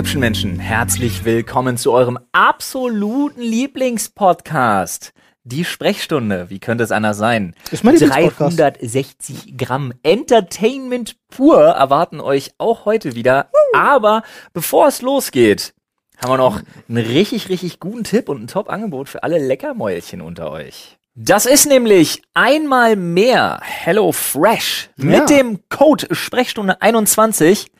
hübschen Menschen, herzlich willkommen zu eurem absoluten Lieblingspodcast. Die Sprechstunde, wie könnte es anders sein? Ist mein Lieblingspodcast. 360 Gramm Entertainment pur erwarten euch auch heute wieder. Aber bevor es losgeht, haben wir noch einen richtig, richtig guten Tipp und ein Top-Angebot für alle Leckermäulchen unter euch. Das ist nämlich einmal mehr Hello Fresh. Ja. Mit dem Code Sprechstunde 21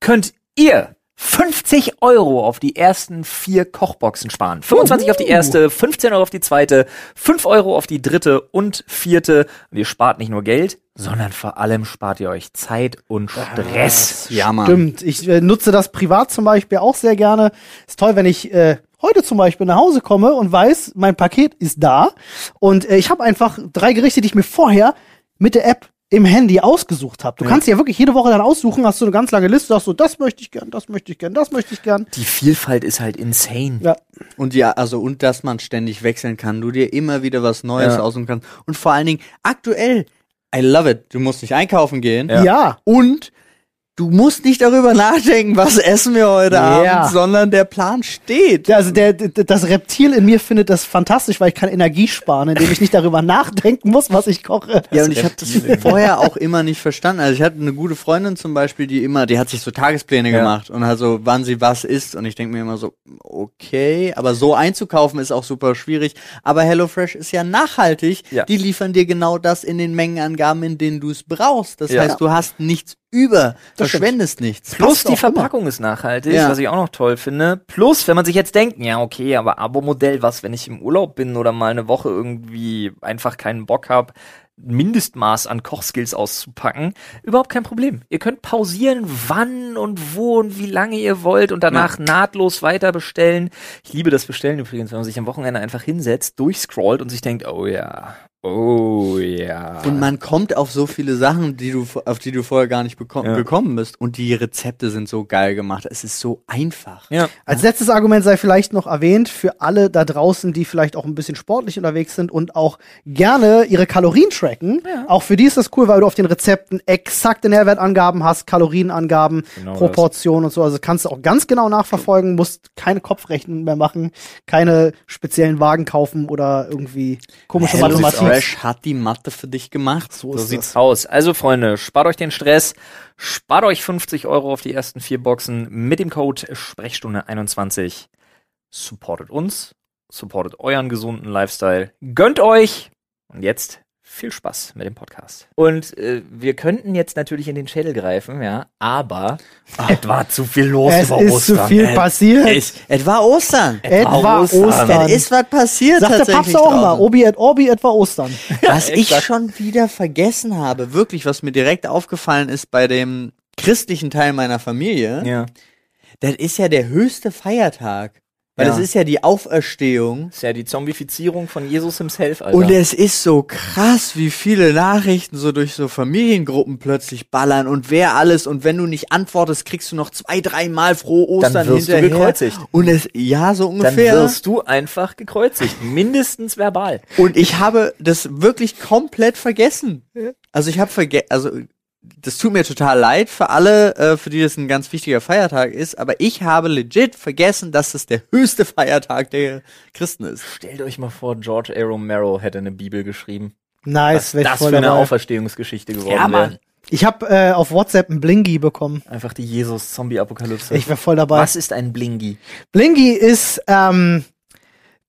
könnt ihr 50 Euro auf die ersten vier Kochboxen sparen. 25 auf die erste, 15 Euro auf die zweite, 5 Euro auf die dritte und vierte. Und ihr spart nicht nur Geld, sondern vor allem spart ihr euch Zeit und Stress. Ja, Mann. Stimmt. Ich äh, nutze das privat zum Beispiel auch sehr gerne. Ist toll, wenn ich äh, heute zum Beispiel nach Hause komme und weiß, mein Paket ist da. Und äh, ich habe einfach drei Gerichte, die ich mir vorher mit der App im Handy ausgesucht habe. Du kannst ja wirklich jede Woche dann aussuchen, hast du eine ganz lange Liste, sagst so, das möchte ich gern, das möchte ich gern, das möchte ich gern. Die Vielfalt ist halt insane. Ja, Und ja, also und dass man ständig wechseln kann, du dir immer wieder was Neues Ja. aussuchen kannst. Und vor allen Dingen aktuell, I love it. Du musst nicht einkaufen gehen. ja. Und du musst nicht darüber nachdenken, was essen wir heute Ja. Abend, sondern der Plan steht. Ja, Also der, der, das Reptil in mir findet das fantastisch, weil ich kann Energie sparen, indem ich nicht darüber nachdenken muss, was ich koche. Ja, und ich habe das vorher auch immer nicht verstanden. Also ich hatte eine gute Freundin zum Beispiel, die immer, die hat sich so Tagespläne Ja. gemacht und also wann sie was isst. Und ich denke mir immer so, okay, aber so einzukaufen ist auch super schwierig. Aber HelloFresh ist ja nachhaltig. Ja. Die liefern dir genau das in den Mengenangaben, in denen du es brauchst. Das Ja. heißt, du hast nichts über, Das stimmt. verschwendest nichts. Plus die auch immer. Verpackung ist nachhaltig, Ja. was ich auch noch toll finde. Plus, wenn man sich jetzt denkt, ja, okay, aber Abo-Modell, was, wenn ich im Urlaub bin oder mal eine Woche irgendwie einfach keinen Bock habe, Mindestmaß an Kochskills auszupacken, überhaupt kein Problem. Ihr könnt pausieren, wann und wo und wie lange ihr wollt und danach nahtlos weiter bestellen. Ich liebe das Bestellen übrigens, wenn man sich am Wochenende einfach hinsetzt, durchscrollt und sich denkt, oh ja, oh ja. Und man kommt auf so viele Sachen, die du, auf die du vorher gar nicht beko Ja. gekommen bist. Und die Rezepte sind so geil gemacht. Es ist so einfach. ja. Als letztes Argument sei vielleicht noch erwähnt, für alle da draußen, die vielleicht auch ein bisschen sportlich unterwegs sind und auch gerne ihre Kalorien tracken. Auch für die ist das cool, weil du auf den Rezepten exakte Nährwertangaben hast, Kalorienangaben, Genau Proportionen und so. Also kannst du auch ganz genau nachverfolgen, musst keine Kopfrechnungen mehr machen, keine speziellen Wagen kaufen oder irgendwie komische Mathematik. Fresh hat die Mathe für dich gemacht. So So sieht's das. aus. Also Freunde, spart euch den Stress, spart euch 50 Euro auf die ersten vier Boxen mit dem Code Sprechstunde 21. Supportet uns, supportet euren gesunden Lifestyle, gönnt euch und jetzt viel Spaß mit dem Podcast. Und äh, wir könnten jetzt natürlich in den Schädel greifen, ja, aber es war zu viel los Es über ist zu Ostern. viel passiert. Es, es war Ostern. Etwa Ostern. Ostern. Es ist was passiert Sagt der tatsächlich Papst auch mal. Obi et Orbi etwa Ostern. Was ich schon wieder vergessen habe, wirklich, was mir direkt aufgefallen ist bei dem christlichen Teil meiner Familie, Ja, das ist ja der höchste Feiertag. Weil Ja. das ist ja die Auferstehung. ist ja die Zombifizierung von Jesus himself, Alter. Und es ist so krass, wie viele Nachrichten so durch so Familiengruppen plötzlich ballern und wer alles und wenn du nicht antwortest, kriegst du noch zwei, dreimal frohe Ostern wirst du hinterher. gekreuzigt. Und es, ja, so Dann ungefähr. wirst du einfach gekreuzigt, mindestens verbal. Und ich habe das wirklich komplett vergessen. Also ich habe vergessen, also das tut mir total leid für alle, äh, für die das ein ganz wichtiger Feiertag ist, aber ich habe legit vergessen, dass das der höchste Feiertag der Christen ist. Stellt euch mal vor, George A. Romero hätte eine Bibel geschrieben. Nice, Was das voll für eine dabei. Auferstehungsgeschichte geworden Ja, wäre. Ich habe äh, auf WhatsApp ein Blingi bekommen. Einfach die Jesus-Zombie-Apokalypse. Ich wäre voll dabei. Was ist ein Blingi? Blingi ist ähm,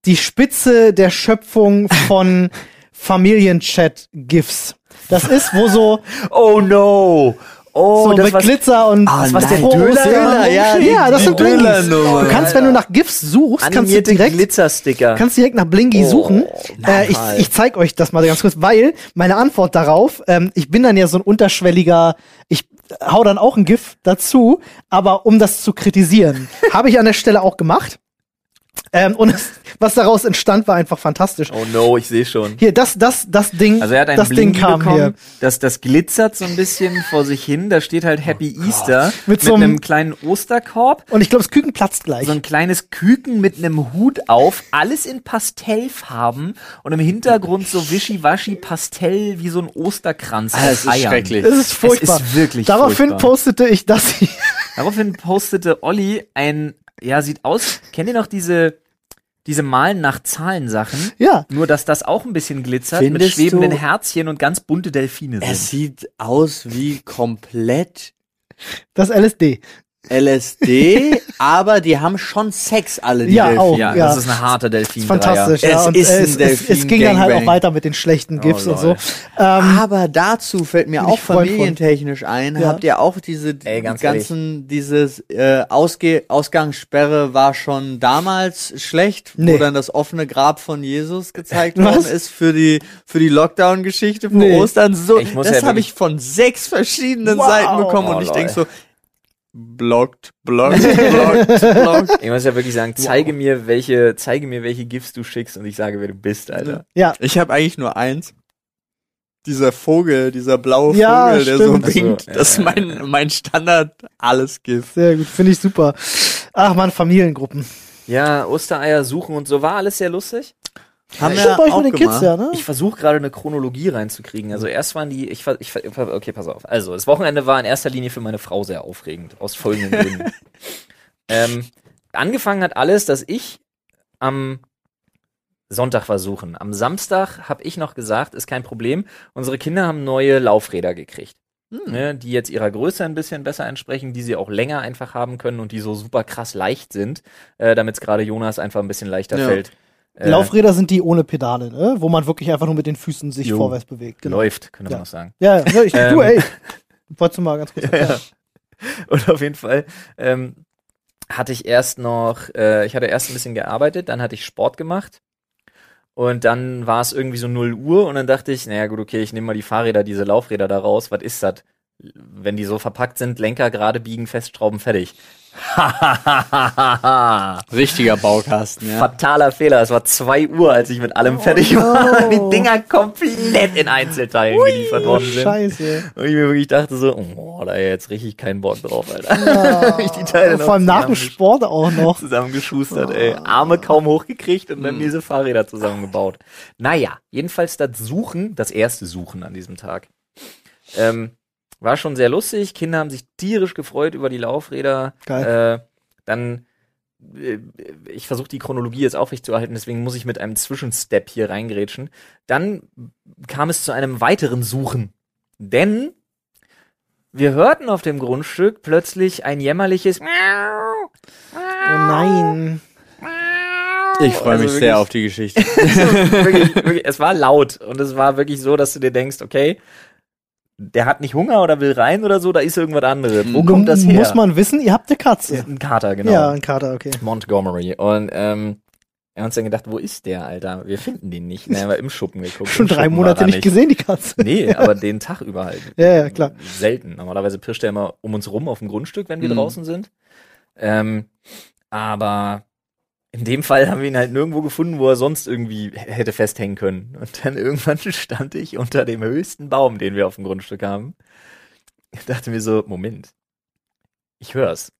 die Spitze der Schöpfung von Familienchat-GIFs. Das ist, wo so, Oh no! Oh, so das mit was, Glitzer und Ah, was nein, der Döler, ja, ja, ja, das sind. Döler-Nummer. Du kannst, wenn du nach GIFs suchst, kannst du direkt Glitzersticker. kannst direkt nach Blingi Oh, suchen. Äh, ich, ich zeig euch das mal ganz kurz, weil meine Antwort darauf, ähm, ich bin dann ja so ein unterschwelliger, ich hau dann auch ein GIF dazu, aber um das zu kritisieren, habe ich an der Stelle auch gemacht. Ähm, und es, was daraus entstand, war einfach fantastisch. oh no, ich sehe schon. Hier, das, das, das Ding, Also er hat ein das Ding kam bekommen, hier. Das, das glitzert so ein bisschen vor sich hin. Da steht halt Happy Easter Mit mit, so einem- kleinen Osterkorb. Und ich glaube, das Küken platzt gleich. So ein kleines Küken mit einem Hut auf, alles in Pastellfarben und im Hintergrund so wischiwaschi Pastell wie so ein Osterkranz. Ah, aus das ist Eiern. schrecklich. Es ist furchtbar. Es ist wirklich Daraufhin furchtbar. postete ich das hier. Daraufhin postete Olli ein, ja, sieht aus, kennt ihr noch diese, diese Malen nach Zahlen Sachen? Ja. Nur, dass das auch ein bisschen glitzert mit Findest schwebenden du- Herzchen und ganz bunte Delfine Es sind. sieht aus wie komplett Das LSD. LSD, aber die haben schon Sex alle, die Ja, Delfine. auch. Ja, ja. das ist eine harte delfin fantastisch, ja. Es und, ist ein es, es, es ging dann halt auch weiter mit den schlechten GIFs Oh, und so. Ähm, Aber dazu fällt mir auch familientechnisch ein, Ja. habt ihr auch diese Ey, ganz ganzen, dieses äh, Ausge Ausgangssperre war schon damals schlecht, Nee. wo dann das offene Grab von Jesus gezeigt Was? worden ist für die für die Lockdown-Geschichte von Nee. Ostern. So, Ich muss das ja habe ich von sechs verschiedenen Wow. Seiten bekommen Oh, und ich denk so, blockt, blockt, blockt, blockt. Ich muss ja wirklich sagen, zeige mir, welche, zeige mir, welche GIFs du schickst und ich sage, wer du bist, Alter. ja, Ich habe eigentlich nur eins. Dieser Vogel, dieser blaue Ja, Vogel, der stimmt. so winkt, so, ja, das ist mein, mein Standard alles Gift. sehr gut, finde ich super. Ach man, Familiengruppen. Ja, Ostereier suchen und so war alles sehr lustig. Haben Stimmt wir bei euch auch den Kids, ja, ne? Ich versuche gerade eine Chronologie reinzukriegen. Also erst waren die, ich, ich, okay, pass auf. Also das Wochenende war in erster Linie für meine Frau sehr aufregend aus folgenden Gründen. ähm, angefangen hat alles, dass ich am Sonntag versuchen. Am Samstag habe ich noch gesagt, ist kein Problem. Unsere Kinder haben neue Laufräder gekriegt. Ne, die jetzt ihrer Größe ein bisschen besser entsprechen, die sie auch länger einfach haben können und die so super krass leicht sind, äh, damit es gerade Jonas einfach ein bisschen leichter Ja. fällt. Äh, Laufräder sind die ohne Pedale, ne? Wo man wirklich einfach nur mit den Füßen sich Jo. vorwärts bewegt. Genau. Läuft, könnte man Ja. auch sagen. Ja, ja, ja, ich, du, Ähm. ey. Wolltest du mal ganz kurz erklären? Und auf jeden Fall ähm, hatte ich erst noch, äh, ich hatte erst ein bisschen gearbeitet, dann hatte ich Sport gemacht. Und dann war es irgendwie so 0 Uhr und dann dachte ich, naja gut, okay, ich nehme mal die Fahrräder, diese Laufräder da raus. Was ist das? Wenn die so verpackt sind, Lenker gerade biegen, festschrauben, fertig. Richtiger Baukasten, ja. Fataler Fehler. Es war 2 Uhr, als ich mit allem fertig war. Die Dinger komplett in Einzelteilen geliefert worden sind. Scheiße. Und ich mir wirklich dachte so, oh, da jetzt richtig keinen Bock drauf, Alter. ich die Teile Vor allem nach dem Sport auch noch. zusammengeschustert, ey. Arme kaum hochgekriegt und dann diese Fahrräder zusammengebaut. Naja, jedenfalls das Suchen, das erste Suchen an diesem Tag. Ähm, war schon sehr lustig. Kinder haben sich tierisch gefreut über die Laufräder. Geil. Äh, dann, äh, ich versuche die Chronologie jetzt aufrechtzuerhalten, deswegen muss ich mit einem Zwischenstep hier reingrätschen. Dann kam es zu einem weiteren Suchen. Denn wir hörten auf dem Grundstück plötzlich ein jämmerliches Miau. Oh nein. Ich freue Also mich wirklich- sehr auf die Geschichte. wirklich, wirklich, es war laut und es war wirklich so, dass du dir denkst, okay, der hat nicht Hunger oder will rein oder so, da ist irgendwas anderes. Wo kommt das her? Muss man wissen, ihr habt eine Katze. ein Kater, genau. Ja, ein Kater, okay. Montgomery. Und ähm, wir haben uns dann gedacht, wo ist der, Alter? Wir finden den nicht. Dann haben wir im Schuppen geguckt. Schon drei Schuppen Monate er nicht gesehen, die Katze. Nee, aber den Tag über halt. Ja, ja, klar. Selten. Normalerweise pirscht er immer um uns rum auf dem Grundstück, wenn wir Mhm. draußen sind. Ähm, aber in dem Fall haben wir ihn halt nirgendwo gefunden, wo er sonst irgendwie hätte festhängen können. Und dann irgendwann stand ich unter dem höchsten Baum, den wir auf dem Grundstück haben. Ich dachte mir so, Moment. Ich hör's.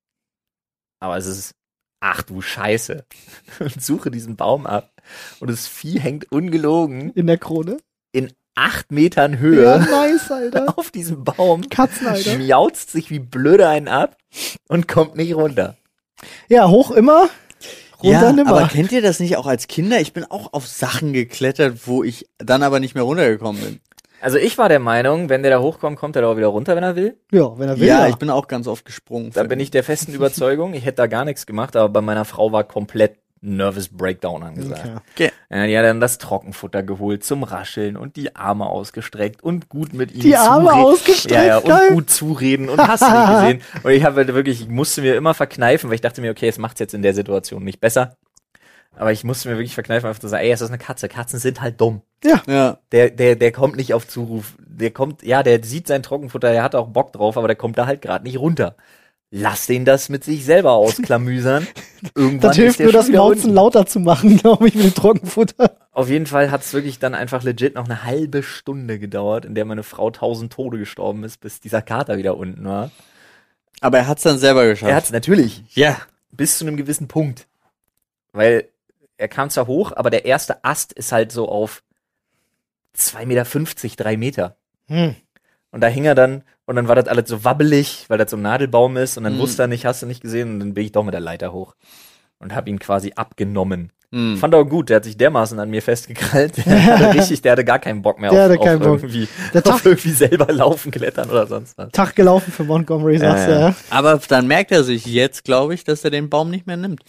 Aber es ist, ach du Scheiße. Und suche diesen Baum ab. Und das Vieh hängt ungelogen In der Krone. in acht Metern Ja, Höhe nice, Alter. auf diesem Baum. Katzen, Alter. Miauzt sich wie blöde einen ab und kommt nicht runter. Ja, hoch immer. Runter ja, nimmer. aber kennt ihr das nicht auch als Kinder? Ich bin auch auf Sachen geklettert, wo ich dann aber nicht mehr runtergekommen bin. Also ich war der Meinung, wenn der da hochkommt, kommt er da auch wieder runter, wenn er will. ja, wenn er will. ja, Ja, ich bin auch ganz oft gesprungen. Da bin ich der festen Überzeugung, ich hätte da gar nichts gemacht, aber bei meiner Frau war komplett Nervous Breakdown angesagt. Okay. Ja, die hat dann das Trockenfutter geholt zum Rascheln und die Arme ausgestreckt und gut mit ihm Die Arme ausgestreckt, Ja, ja, und geil. gut zureden und hast du nicht gesehen. Und ich habe halt wirklich, ich musste mir immer verkneifen, weil ich dachte mir, okay, es macht's jetzt in der Situation nicht besser. Aber ich musste mir wirklich verkneifen, einfach zu sagen, ey, es ist eine Katze. Katzen sind halt dumm. Ja. Der, der, der kommt nicht auf Zuruf. Der kommt, ja, der sieht sein Trockenfutter, der hat auch Bock drauf, aber der kommt da halt gerade nicht runter. Lass den das mit sich selber ausklamüsern. Irgendwann Das hilft nur, das Mauzen lauter zu machen, glaube ich, mit dem Trockenfutter. Auf jeden Fall hat es wirklich dann einfach legit noch eine halbe Stunde gedauert, in der meine Frau tausend Tode gestorben ist, bis dieser Kater wieder unten war. Aber er hat's dann selber geschafft. Er hat es natürlich ja. bis zu einem gewissen Punkt. Weil er kam zwar hoch, aber der erste Ast ist halt so auf 2,50 Meter, drei Meter. Hm. Und da hing er dann, und dann war das alles so wabbelig, weil das so ein Nadelbaum ist, und dann Mhm. wusste er nicht, hast du nicht gesehen, und dann bin ich doch mit der Leiter hoch. Und hab ihn quasi abgenommen. Hm. Fand er auch gut, der hat sich dermaßen an mir festgekrallt. Der hatte richtig, der hatte gar keinen Bock mehr Der auf, hatte keinen auf Bock. irgendwie, Der auf Tag- irgendwie selber laufen, klettern oder sonst was. Tag gelaufen für Montgomery, sagst du, ja. ja. Aber dann merkt er sich jetzt, glaube ich, dass er den Baum nicht mehr nimmt.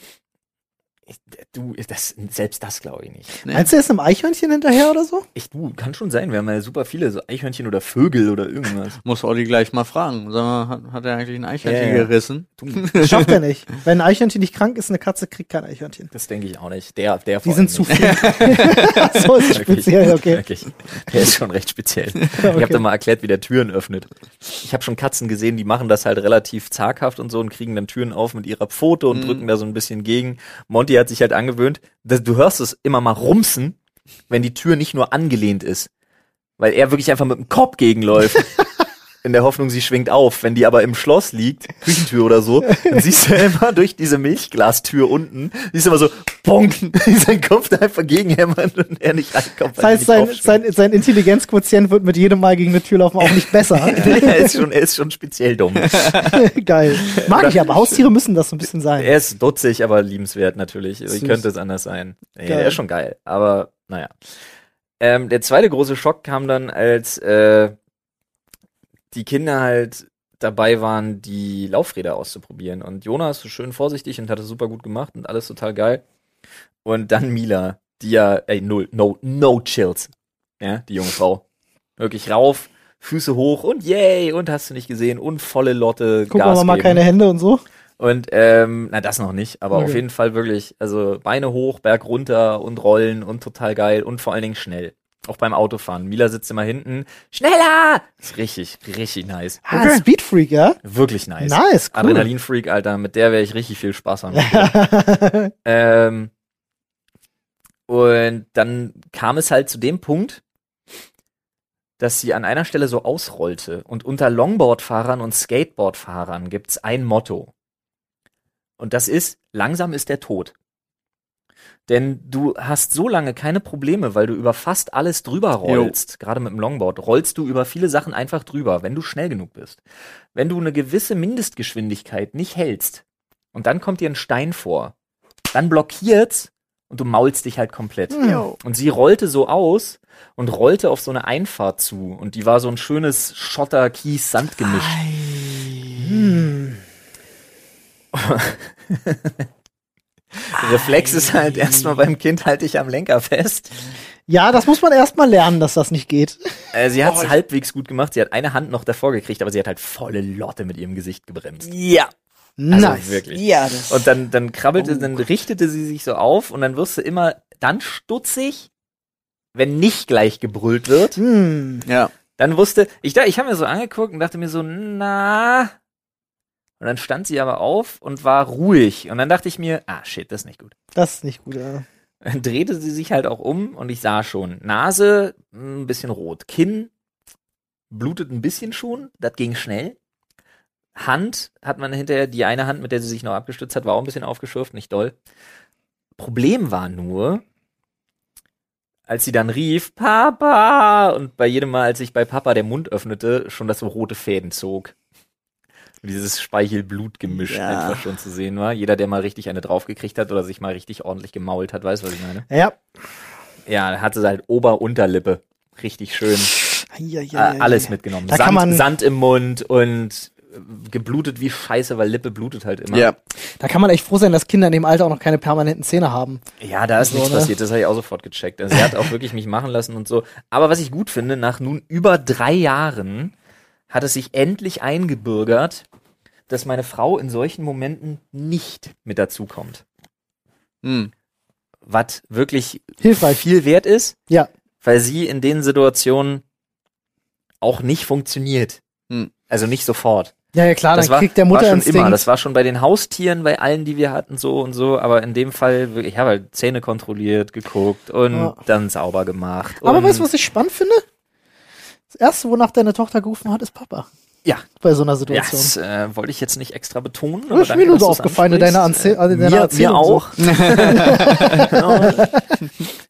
Ich, du, das, selbst das glaube ich nicht. Ne? Meinst du, er ist einem Eichhörnchen hinterher oder so? Ich, du, kann schon sein, wir haben ja super viele, so Eichhörnchen oder Vögel oder irgendwas. Muss Olli gleich mal fragen. Sag mal, hat, hat er eigentlich ein Eichhörnchen Ja, ja. gerissen? Du, Das schafft er nicht. Wenn ein Eichhörnchen nicht krank ist, eine Katze kriegt kein Eichhörnchen. das denke ich auch nicht. Der, der Die sind allem zu nicht. viel. so ist es Wirklich, speziell, okay. Wirklich. Der ist schon recht speziell. Ich habe da mal erklärt, wie der Türen öffnet. Ich habe schon Katzen gesehen, die machen das halt relativ zaghaft und so und kriegen dann Türen auf mit ihrer Pfote und Mhm. drücken da so ein bisschen gegen. Monty hat sich halt angewöhnt, dass, du hörst es immer mal rumsen, wenn die Tür nicht nur angelehnt ist. Weil er wirklich einfach mit dem Kopf gegenläuft. In der Hoffnung, sie schwingt auf. Wenn die aber im Schloss liegt, Küchentür oder so, dann siehst du immer durch diese Milchglastür unten, siehst du immer so, bonk, sein Kopf da einfach gegenhämmern und er nicht reinkommt. Das heißt, sein, sein, sein Intelligenzquotient wird mit jedem Mal gegen eine Tür laufen auch nicht besser. er, ist schon, er ist schon speziell dumm. Geil. Mag ich aber. Haustiere müssen das so ein bisschen sein. Er ist dutzig, aber liebenswert natürlich. Wie Süß. könnte es anders sein? Nee, Geil. er ist schon geil, aber naja. Ähm, der zweite große Schock kam dann, als äh, die Kinder halt dabei waren, die Laufräder auszuprobieren. Und Jonas so schön vorsichtig und hat es super gut gemacht und alles total geil. Und dann Mila, die ja, ey, null, no, no chills. Ja, die junge Frau. Wirklich rauf, Füße hoch und yay, und hast du nicht gesehen, und volle Lotte, Gucken Gas mal geben. keine Hände und so. Und ähm, na das noch nicht, aber Okay. auf jeden Fall wirklich, also Beine hoch, Berg runter und rollen und total geil und vor allen Dingen schnell. Auch beim Autofahren. Mila sitzt immer hinten. Schneller! Ist richtig, richtig nice. Ah, Speedfreak, ja? Wirklich nice. Nice, cool. Adrenalinfreak, Alter, mit der wäre ich richtig viel Spaß haben. ähm, und dann kam es halt zu dem Punkt, dass sie an einer Stelle so ausrollte. Und unter Longboardfahrern und Skateboardfahrern gibt's ein Motto. Und das ist, langsam ist der Tod. Denn du hast so lange keine Probleme, weil du über fast alles drüber rollst. Gerade mit dem Longboard rollst du über viele Sachen einfach drüber, wenn du schnell genug bist. Wenn du eine gewisse Mindestgeschwindigkeit nicht hältst und dann kommt dir ein Stein vor, dann blockiert's und du maulst dich halt komplett. Jo. Und sie rollte so aus und rollte auf so eine Einfahrt zu und die war so ein schönes Schotter, Kies, Sandgemisch. Hm. Reflex ist halt erstmal beim Kind halte ich am Lenker fest. Ja, das muss man erst mal lernen, dass das nicht geht. Äh, sie hat es halbwegs gut gemacht. Sie hat eine Hand noch davor gekriegt, aber sie hat halt volle Lotte mit ihrem Gesicht gebremst. Ja. Also nice. wirklich. Ja, das. Und dann, dann krabbelte, Oh dann richtete sie sich so auf und dann wirst du immer dann stutzig, wenn nicht gleich gebrüllt wird. Hm. ja. Dann wusste, ich da, ich habe mir so angeguckt und dachte mir so, na. Und dann stand sie aber auf und war ruhig. Und dann dachte ich mir, ah shit, das ist nicht gut. Das ist nicht gut, ja. Dann drehte sie sich halt auch um und ich sah schon, Nase ein bisschen rot, Kinn blutet ein bisschen schon, das ging schnell. Hand hat man hinterher, die eine Hand, mit der sie sich noch abgestützt hat, war auch ein bisschen aufgeschürft, nicht doll. Problem war nur, als sie dann rief, Papa, und bei jedem Mal, als sich bei Papa der Mund öffnete, schon das so rote Fäden zog. Dieses Speichel-Blut-Gemisch Ja. einfach schon zu sehen war. Jeder, der mal richtig eine draufgekriegt hat oder sich mal richtig ordentlich gemault hat, weiß, was ich meine. Ja. Ja, dann hatte halt Ober-Unterlippe. Richtig schön. Ja, ja, äh, alles mitgenommen. Da Sand, kann man- Sand im Mund und äh, geblutet wie Scheiße, weil Lippe blutet halt immer. Ja. Da kann man echt froh sein, dass Kinder in dem Alter auch noch keine permanenten Zähne haben. Ja, da ist So, nichts ne? passiert, das habe ich auch sofort gecheckt. Also sie hat auch wirklich mich machen lassen und so. Aber was ich gut finde, nach nun über drei Jahren hat es sich endlich eingebürgert, dass meine Frau in solchen Momenten nicht mit dazukommt. Hm. Was wirklich Hilfreich. viel wert ist, Ja. weil sie in den Situationen auch nicht funktioniert. Hm. Also nicht sofort. Ja, ja, klar, das dann war, kriegt der war schon immer. Das war schon bei den Haustieren, bei allen, die wir hatten, so und so. Aber in dem Fall, wirklich, ich habe halt Zähne kontrolliert, geguckt und Ja. dann sauber gemacht. Aber weißt du, was ich spannend finde? Das erste, wonach deine Tochter gerufen hat, ist Papa. Ja. bei so einer Situation. das äh, wollte ich jetzt nicht extra betonen. Das ist mir nur so aufgefallen in deiner. Anze äh, in deiner mir, Erzählung. mir auch. So. ja,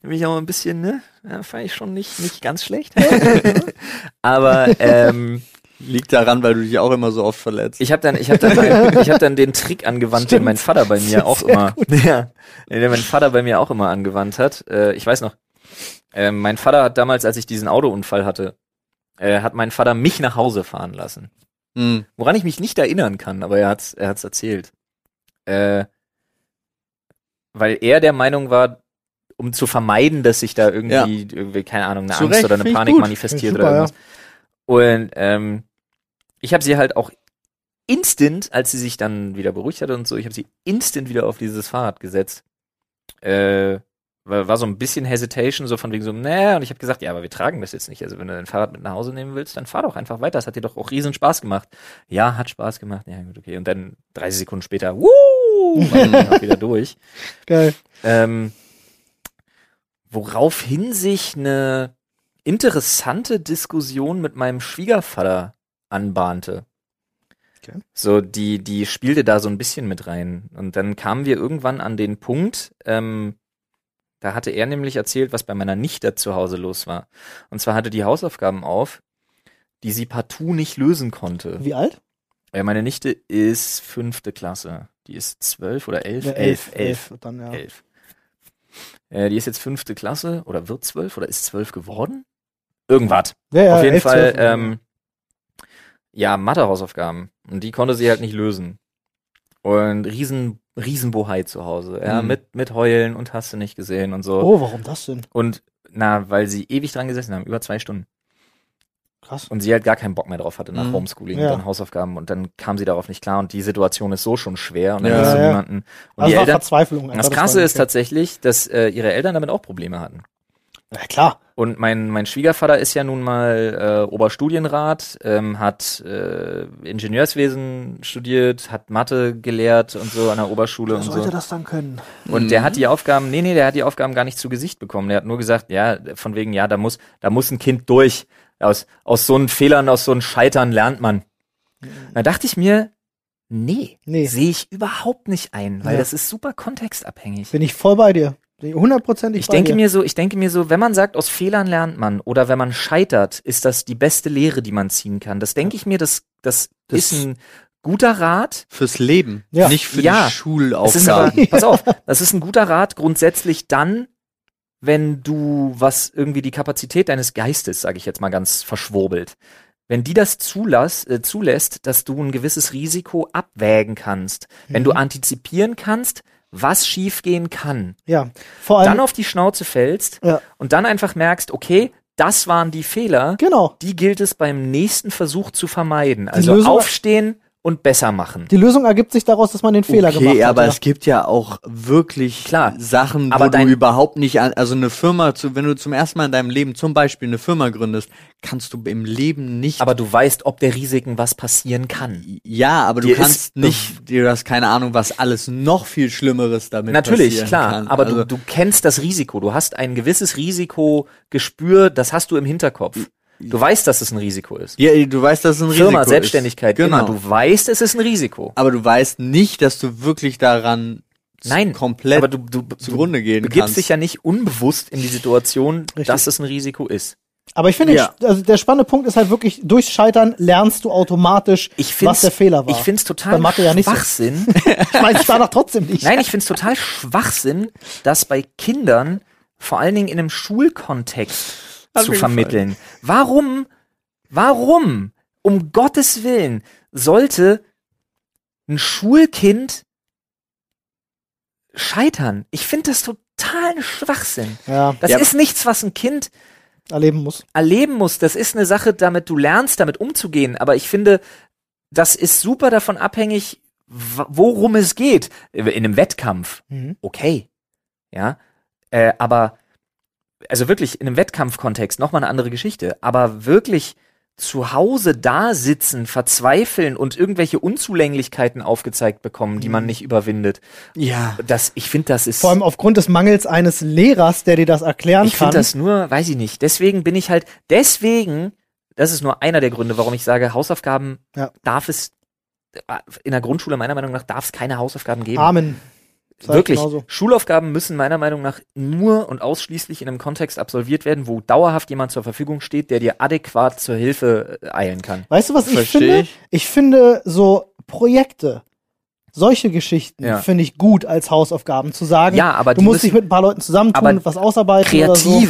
mich auch ein bisschen, ne? Ja, fand ich schon nicht, nicht ganz schlecht. Aber ähm, Liegt daran, weil du dich auch immer so oft verletzt. ich habe dann, ich habe dann, ich habe dann den Trick angewandt, den mein Vater bei mir auch immer, ja, den mein Vater bei mir auch immer angewandt hat. Äh, ich weiß noch, äh, mein Vater hat damals, als ich diesen Autounfall hatte, äh, hat mein Vater mich nach Hause fahren lassen. Hm. Woran ich mich nicht erinnern kann, aber er hat's, er hat's erzählt. Äh, weil er der Meinung war, um zu vermeiden, dass sich da irgendwie, irgendwie keine Ahnung, eine Zu Angst Recht, oder eine Panik manifestiert ich oder super, irgendwas. Und ähm, ich habe sie halt auch instant, als sie sich dann wieder beruhigt hatte und so, ich habe sie instant wieder auf dieses Fahrrad gesetzt. Äh, war, war so ein bisschen Hesitation, so von wegen so, nee, und ich habe gesagt, ja, aber wir tragen das jetzt nicht. Also wenn du dein Fahrrad mit nach Hause nehmen willst, dann fahr doch einfach weiter. Das hat dir doch auch riesen Spaß gemacht. Ja, hat Spaß gemacht. Ja, gut, okay. Und dann 30 Sekunden später, wuh, war wieder durch. Geil. Ähm, woraufhin sich eine interessante Diskussion mit meinem Schwiegervater anbahnte. Okay. So, die, die spielte da so ein bisschen mit rein. Und dann kamen wir irgendwann an den Punkt, ähm, da hatte er nämlich erzählt, was bei meiner Nichte zu Hause los war. Und zwar hatte die Hausaufgaben auf, die sie partout nicht lösen konnte. Wie alt? Äh, meine Nichte ist fünfte Klasse. Die ist zwölf oder elf? Ja, elf, elf. Dann, ja. elf. Äh, die ist jetzt fünfte Klasse oder wird zwölf oder ist zwölf geworden? Irgendwas. Ja, ja, Auf jeden elf, Fall, zwölf, ähm, ja, Mathe-Hausaufgaben. Und die konnte sie halt nicht lösen. Und riesen, riesen Bohai zu Hause. Ja, Mhm. mit, mit Heulen und hast du nicht gesehen und so. Oh, warum das denn? Und, na, weil sie ewig dran gesessen haben, über zwei Stunden. Krass. Und sie halt gar keinen Bock mehr drauf hatte nach Mhm. Homeschooling Ja. und dann Hausaufgaben. Und dann kam sie darauf nicht klar. Und die Situation ist so schon schwer. Und dann Ja, hast du ja. niemanden. Und Also die Eltern, Verzweiflung. das Krasse ist tatsächlich, dass äh, ihre Eltern damit auch Probleme hatten. Ja, klar. Und mein, mein Schwiegervater ist ja nun mal äh, Oberstudienrat, ähm, hat äh, Ingenieurswesen studiert, hat Mathe gelehrt und so an der Oberschule Wer und sollte so. das dann können? Und der hat die Aufgaben, nee, nee, der hat die Aufgaben gar nicht zu Gesicht bekommen. Der hat nur gesagt, ja, von wegen, ja, da muss, da muss ein Kind durch. Aus, aus so einen Fehlern, aus so einem Scheitern lernt man. Da dachte ich mir, nee, Nee. sehe ich überhaupt nicht ein, weil Ja. das ist super kontextabhängig. Bin ich voll bei dir. Hundertprozentig Ich denke dir. mir so, ich denke mir so, wenn man sagt, aus Fehlern lernt man oder wenn man scheitert, ist das die beste Lehre, die man ziehen kann. Das denke ich mir, das, das, Das- ist ein guter Rat. Fürs Leben, Ja. nicht für Ja. die Schulaufgaben. aber, pass auf, das ist ein guter Rat grundsätzlich dann, wenn du was irgendwie die Kapazität deines Geistes, sage ich jetzt mal ganz verschwurbelt, wenn die das zulass, äh, zulässt, dass du ein gewisses Risiko abwägen kannst, wenn du Mhm. antizipieren kannst, was schiefgehen kann, Ja. Vor allem. dann auf die Schnauze fällst ja. und dann einfach merkst, okay, das waren die Fehler, Genau. die gilt es beim nächsten Versuch zu vermeiden. Also Lösung- aufstehen und besser machen. Die Lösung ergibt sich daraus, dass man den Fehler okay, gemacht hat. aber ja. es gibt ja auch wirklich Klar. Sachen, Aber wo dein- du überhaupt nicht an, also eine Firma, zu, wenn du zum ersten Mal in deinem Leben zum Beispiel eine Firma gründest, kannst du im Leben nicht. Aber du weißt, ob der Risiken was passieren kann. ja, aber du kannst nicht, du hast keine Ahnung, was alles noch viel Schlimmeres damit Natürlich, passieren klar. kann. Aber also, du, du kennst das Risiko. Du hast ein gewisses Risikogespür, das hast du im Hinterkopf. Du weißt, dass es ein Risiko ist. ja, du weißt, dass es ein Firma, Risiko Selbstständigkeit, ist. Genau. immer. Du weißt, es ist ein Risiko. aber du weißt nicht, dass du wirklich daran Nein, komplett aber du, du, zugrunde du gehen begibst kannst. dich ja nicht unbewusst in die Situation, Richtig. dass es ein Risiko ist. Aber ich finde, Ja. also der spannende Punkt ist halt wirklich, durchs Scheitern lernst du automatisch, Ich was der Fehler war. Ich finde es total Mathe ja so. Schwachsinn. ich weiß es danach trotzdem nicht. Nein, ich finde es total Schwachsinn, das bei Kindern vor allen Dingen in einem Schulkontext Hat zu vermitteln. Warum, warum, um Gottes Willen, sollte ein Schulkind scheitern? Ich finde das total Schwachsinn. Ja, Das Ja. ist nichts, was ein Kind erleben muss. erleben muss. Das ist eine Sache, damit du lernst, damit umzugehen. Aber ich finde, das ist super davon abhängig, worum es geht. In einem Wettkampf, Mhm. okay. Ja. Äh, aber, also wirklich in einem Wettkampfkontext nochmal eine andere Geschichte. Aber wirklich zu Hause da sitzen, verzweifeln und irgendwelche Unzulänglichkeiten aufgezeigt bekommen, die man nicht überwindet. ja. Das, ich finde, das ist. Vor allem aufgrund des Mangels eines Lehrers, der dir das erklären Ich kann. finde das nur, weiß ich nicht. Deswegen bin ich halt, deswegen das ist nur einer der Gründe, warum ich sage, Hausaufgaben Ja. darf es in der Grundschule meiner Meinung nach darf es keine Hausaufgaben geben. Amen. Wirklich. genauso. Schulaufgaben müssen meiner Meinung nach nur und ausschließlich in einem Kontext absolviert werden, wo dauerhaft jemand zur Verfügung steht, der dir adäquat zur Hilfe äh, eilen kann. Weißt du, was ich Versteh finde? ich. Ich finde so Projekte, solche Geschichten Ja. finde ich gut als Hausaufgaben zu sagen. Ja, aber du musst müssen dich mit ein paar Leuten zusammentun was ausarbeiten oder so.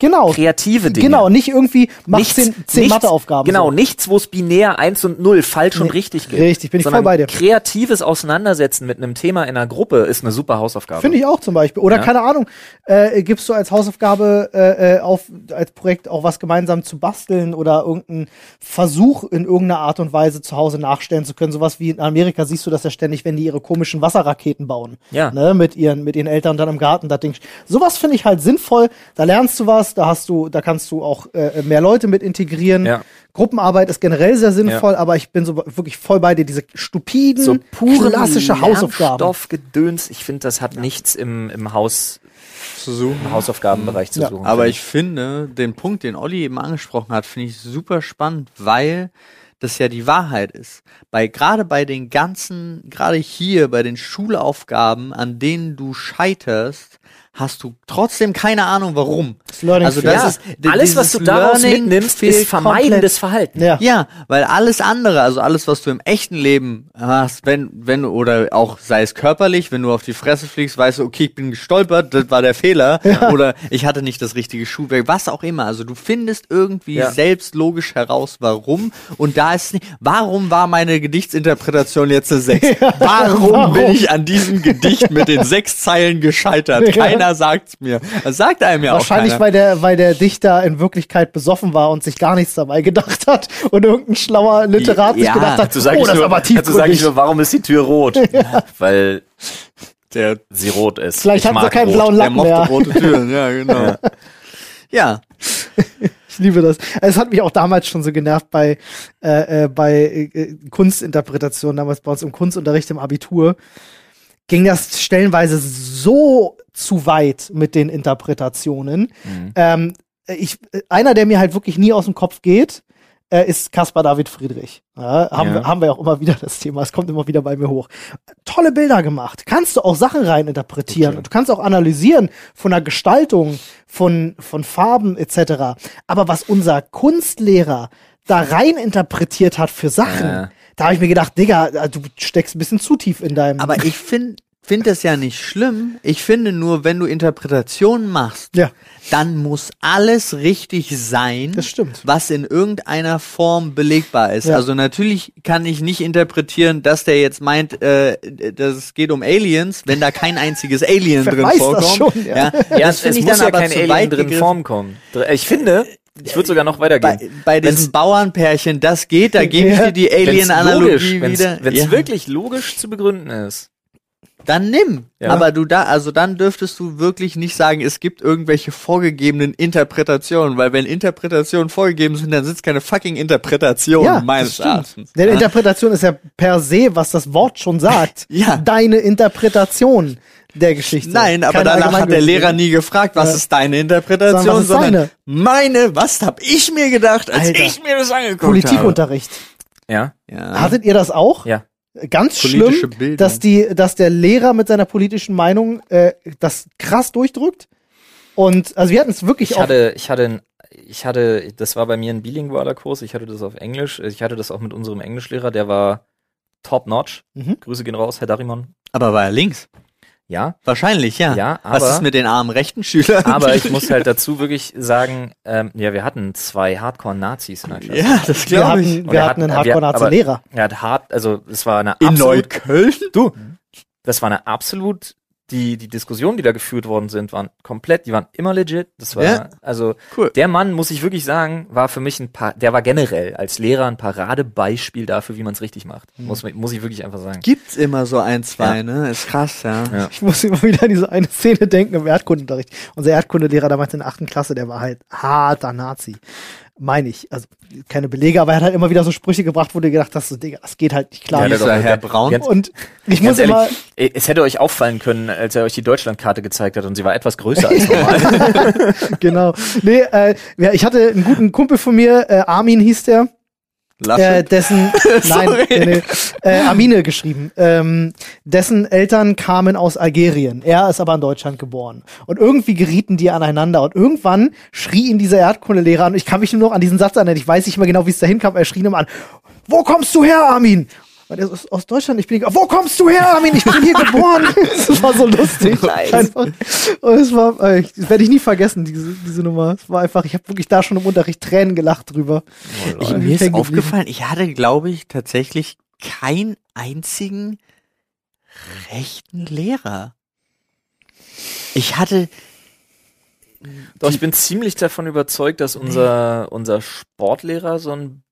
Genau. kreative Dinge. Genau, nicht irgendwie mach Nichts- zehn, zehn nichts- Matheaufgaben. Genau, so. nichts, wo es binär 1 und 0 falsch und Nee, richtig gibt. richtig, bin ich voll bei dir. Kreatives Auseinandersetzen mit einem Thema in einer Gruppe ist eine super Hausaufgabe. Finde ich auch zum Beispiel. Oder Ja. keine Ahnung, äh, gibst du als Hausaufgabe äh, äh, auf als Projekt auch was gemeinsam zu basteln oder irgendeinen Versuch in irgendeiner Art und Weise zu Hause nachstellen zu können. Sowas wie in Amerika siehst du das ja ständig, wenn die ihre komischen Wasserraketen bauen. Ja. Ne, mit ihren mit ihren Eltern dann im Garten das Ding. Sowas finde ich halt sinnvoll. Da lernst du was, da hast du, da kannst du auch äh, mehr Leute mit integrieren. Ja. Gruppenarbeit ist generell sehr sinnvoll, aber ich bin so wirklich voll bei dir. Diese stupiden, so pure klassische Hausaufgaben. Stoffgedöns, ich finde, das hat nichts im, im Haus, Zu suchen. im Hausaufgabenbereich zu Ja. suchen. Aber ich finde, den Punkt, den Olli eben angesprochen hat, finde ich super spannend, weil das ja die Wahrheit ist. Bei gerade bei den ganzen, gerade hier bei den Schulaufgaben, an denen du scheiterst, hast du trotzdem keine Ahnung warum. Das Learning Also das ja, ist alles, was du daraus Learning mitnimmst, fehlt ist vermeidendes Verhalten. ja. Ja, weil alles andere, also alles, was du im echten Leben hast, wenn, wenn, du- oder auch sei es körperlich, wenn du auf die Fresse fliegst, weißt du, okay, ich bin gestolpert, das war der Fehler, oder ich hatte nicht das richtige Schuhwerk, was auch immer. Also du findest irgendwie Ja. selbst logisch heraus, warum, und da ist nicht, warum war meine Gedichtsinterpretation jetzt eine 6? warum, warum? bin ich an diesem Gedicht mit den sechs Zeilen gescheitert? Ja. Keiner sagt's mir. Das sagt einem ja Wahrscheinlich, auch keiner. weil der, weil der Dichter in Wirklichkeit besoffen war und sich gar nichts dabei gedacht hat und irgendein schlauer Literat sich Ja, gedacht hat, Dazu sage oh, ich, das ist nur, aber dazu sag ich tiefgründig. nur, warum ist die Tür rot? Weil Der sie rot ist. Vielleicht Ich hatten sie keinen rot. blauen Der Lack mehr. rote Türen, ja, genau. Ja. Ich liebe das. Es hat mich auch damals schon so genervt bei, äh, äh, bei äh, Kunstinterpretationen, damals bei uns im Kunstunterricht im Abitur, ging das stellenweise so zu weit mit den Interpretationen. Mhm. Ähm, ich, einer, der mir halt wirklich nie aus dem Kopf geht, äh, ist Caspar David Friedrich. Ja, haben, Ja. Wir, haben wir auch immer wieder das Thema. Es kommt immer wieder bei mir hoch. Tolle Bilder gemacht. Kannst du auch Sachen rein interpretieren. Okay. Und du kannst auch analysieren von der Gestaltung, von, von Farben etc. Aber was unser Kunstlehrer da rein interpretiert hat für Sachen, Ja. Da habe ich mir gedacht, Digga, du steckst ein bisschen zu tief in deinem. Aber ich finde find das ja nicht schlimm. Ich finde nur, wenn du Interpretationen machst, ja, dann muss alles richtig sein, das stimmt. was in irgendeiner Form belegbar ist. Ja. Also natürlich kann ich nicht interpretieren, dass der jetzt meint, äh, dass es geht um Aliens, wenn da kein einziges Alien drin das vorkommt. schon, ja. ja. Ja, das es, muss dann ja aber kein Alien drin gegriffen. Form kommen. Ich finde, ich würde sogar noch weitergehen. Bei, bei Wenn's- diesem Bauernpärchen, das geht, da gebe ich dir die Wenn's Alien-Analogie wenn's, wieder. wenn's Ja. wirklich logisch zu begründen ist. Dann nimm. Ja. Aber du da, also dann dürftest du wirklich nicht sagen, es gibt irgendwelche vorgegebenen Interpretationen, weil wenn Interpretationen vorgegeben sind, dann sind es keine fucking Interpretationen, Ja, meines. Erachtens. Denn Ja? Interpretation ist ja per se, was das Wort schon sagt. Ja. Deine Interpretation der Geschichte. Nein, aber Keine danach hat der. Lehrer nie gefragt, was Ja. ist deine Interpretation, Sondern was ist sondern deine? meine, was hab ich mir gedacht, als Alter. ich mir das angeguckt Politikunterricht. Ja. habe. Ja. Hattet ihr das auch? Ja. Ganz Politische schlimm, Bildung. dass die, dass der Lehrer mit seiner politischen Meinung äh, das krass durchdrückt. Und also wir hatten es wirklich Ich auch. hatte, ich hatte, ein- ich hatte, das war bei mir ein bilingualer Kurs. Ich hatte das auf Englisch. Ich hatte das auch mit unserem Englischlehrer. Der war top notch. Mhm. Grüße gehen raus, Herr Darimon. Aber war er links? Ja, Wahrscheinlich, ja. Ja, was aber- ist mit den armen rechten Schülern? aber ich muss halt dazu wirklich sagen, ähm, ja, wir hatten zwei Hardcore-Nazis in der Klasse. ja, das glaube ich. hatten, wir hatten hat- einen Hardcore-Nazi-Lehrer. Er hat hart, also es war eine In absolut, Neukölln? du, das war eine absolut, die, die Diskussionen, die da geführt worden sind, waren komplett, die waren immer legit. Das war, Ja. also, Cool. der Mann, muss ich wirklich sagen, war für mich ein paar, der war generell als Lehrer ein Paradebeispiel dafür, wie man es richtig macht. Muss, muss ich wirklich einfach sagen. Gibt's immer so ein, zwei, Ja. ne? Ist krass, ja. Ja. Ich muss immer wieder an diese eine Szene denken im Erdkundenunterricht. Unser Erdkundelehrer damals in der achten Klasse, der war halt harter Nazi. Meine ich. Also keine Belege, aber er hat halt immer wieder so Sprüche gebracht, wo du gedacht hast, so, Digga, das geht halt nicht klar. Ja, der dieser Herr Braun. Ganz- und ich muss immer, ehrlich, äh, es hätte euch auffallen können, als er euch die Deutschlandkarte gezeigt hat und sie war etwas größer als normal. genau. Nee, äh, ja, ich hatte einen guten Kumpel von mir, äh, Armin hieß der. Äh, Laschet. dessen, nein, nee, nee, äh, Amine geschrieben, ähm, dessen Eltern kamen aus Algerien. Er ist aber in Deutschland geboren. Und irgendwie gerieten die aneinander. Und irgendwann schrie ihn dieser Erdkundelehrer an. Ich kann mich nur noch an diesen Satz erinnern. Ich weiß nicht mehr genau, wie es dahin kam. Er schrie ihn an. Wo kommst du her, Armin? Und er ist aus Deutschland, ich bin, wo kommst du her, Armin? Ich bin hier geboren. Das war so lustig. Nice. Und es war, das werde ich nie vergessen, diese, diese Nummer. Es war einfach, ich habe wirklich da schon im Unterricht Tränen gelacht drüber. Ich, Lol. mir ist aufgefallen, ich hatte, glaube ich, tatsächlich keinen einzigen rechten Lehrer. Ich hatte, Doch, ich bin ziemlich davon überzeugt, dass unser, unser Sportlehrer so ein,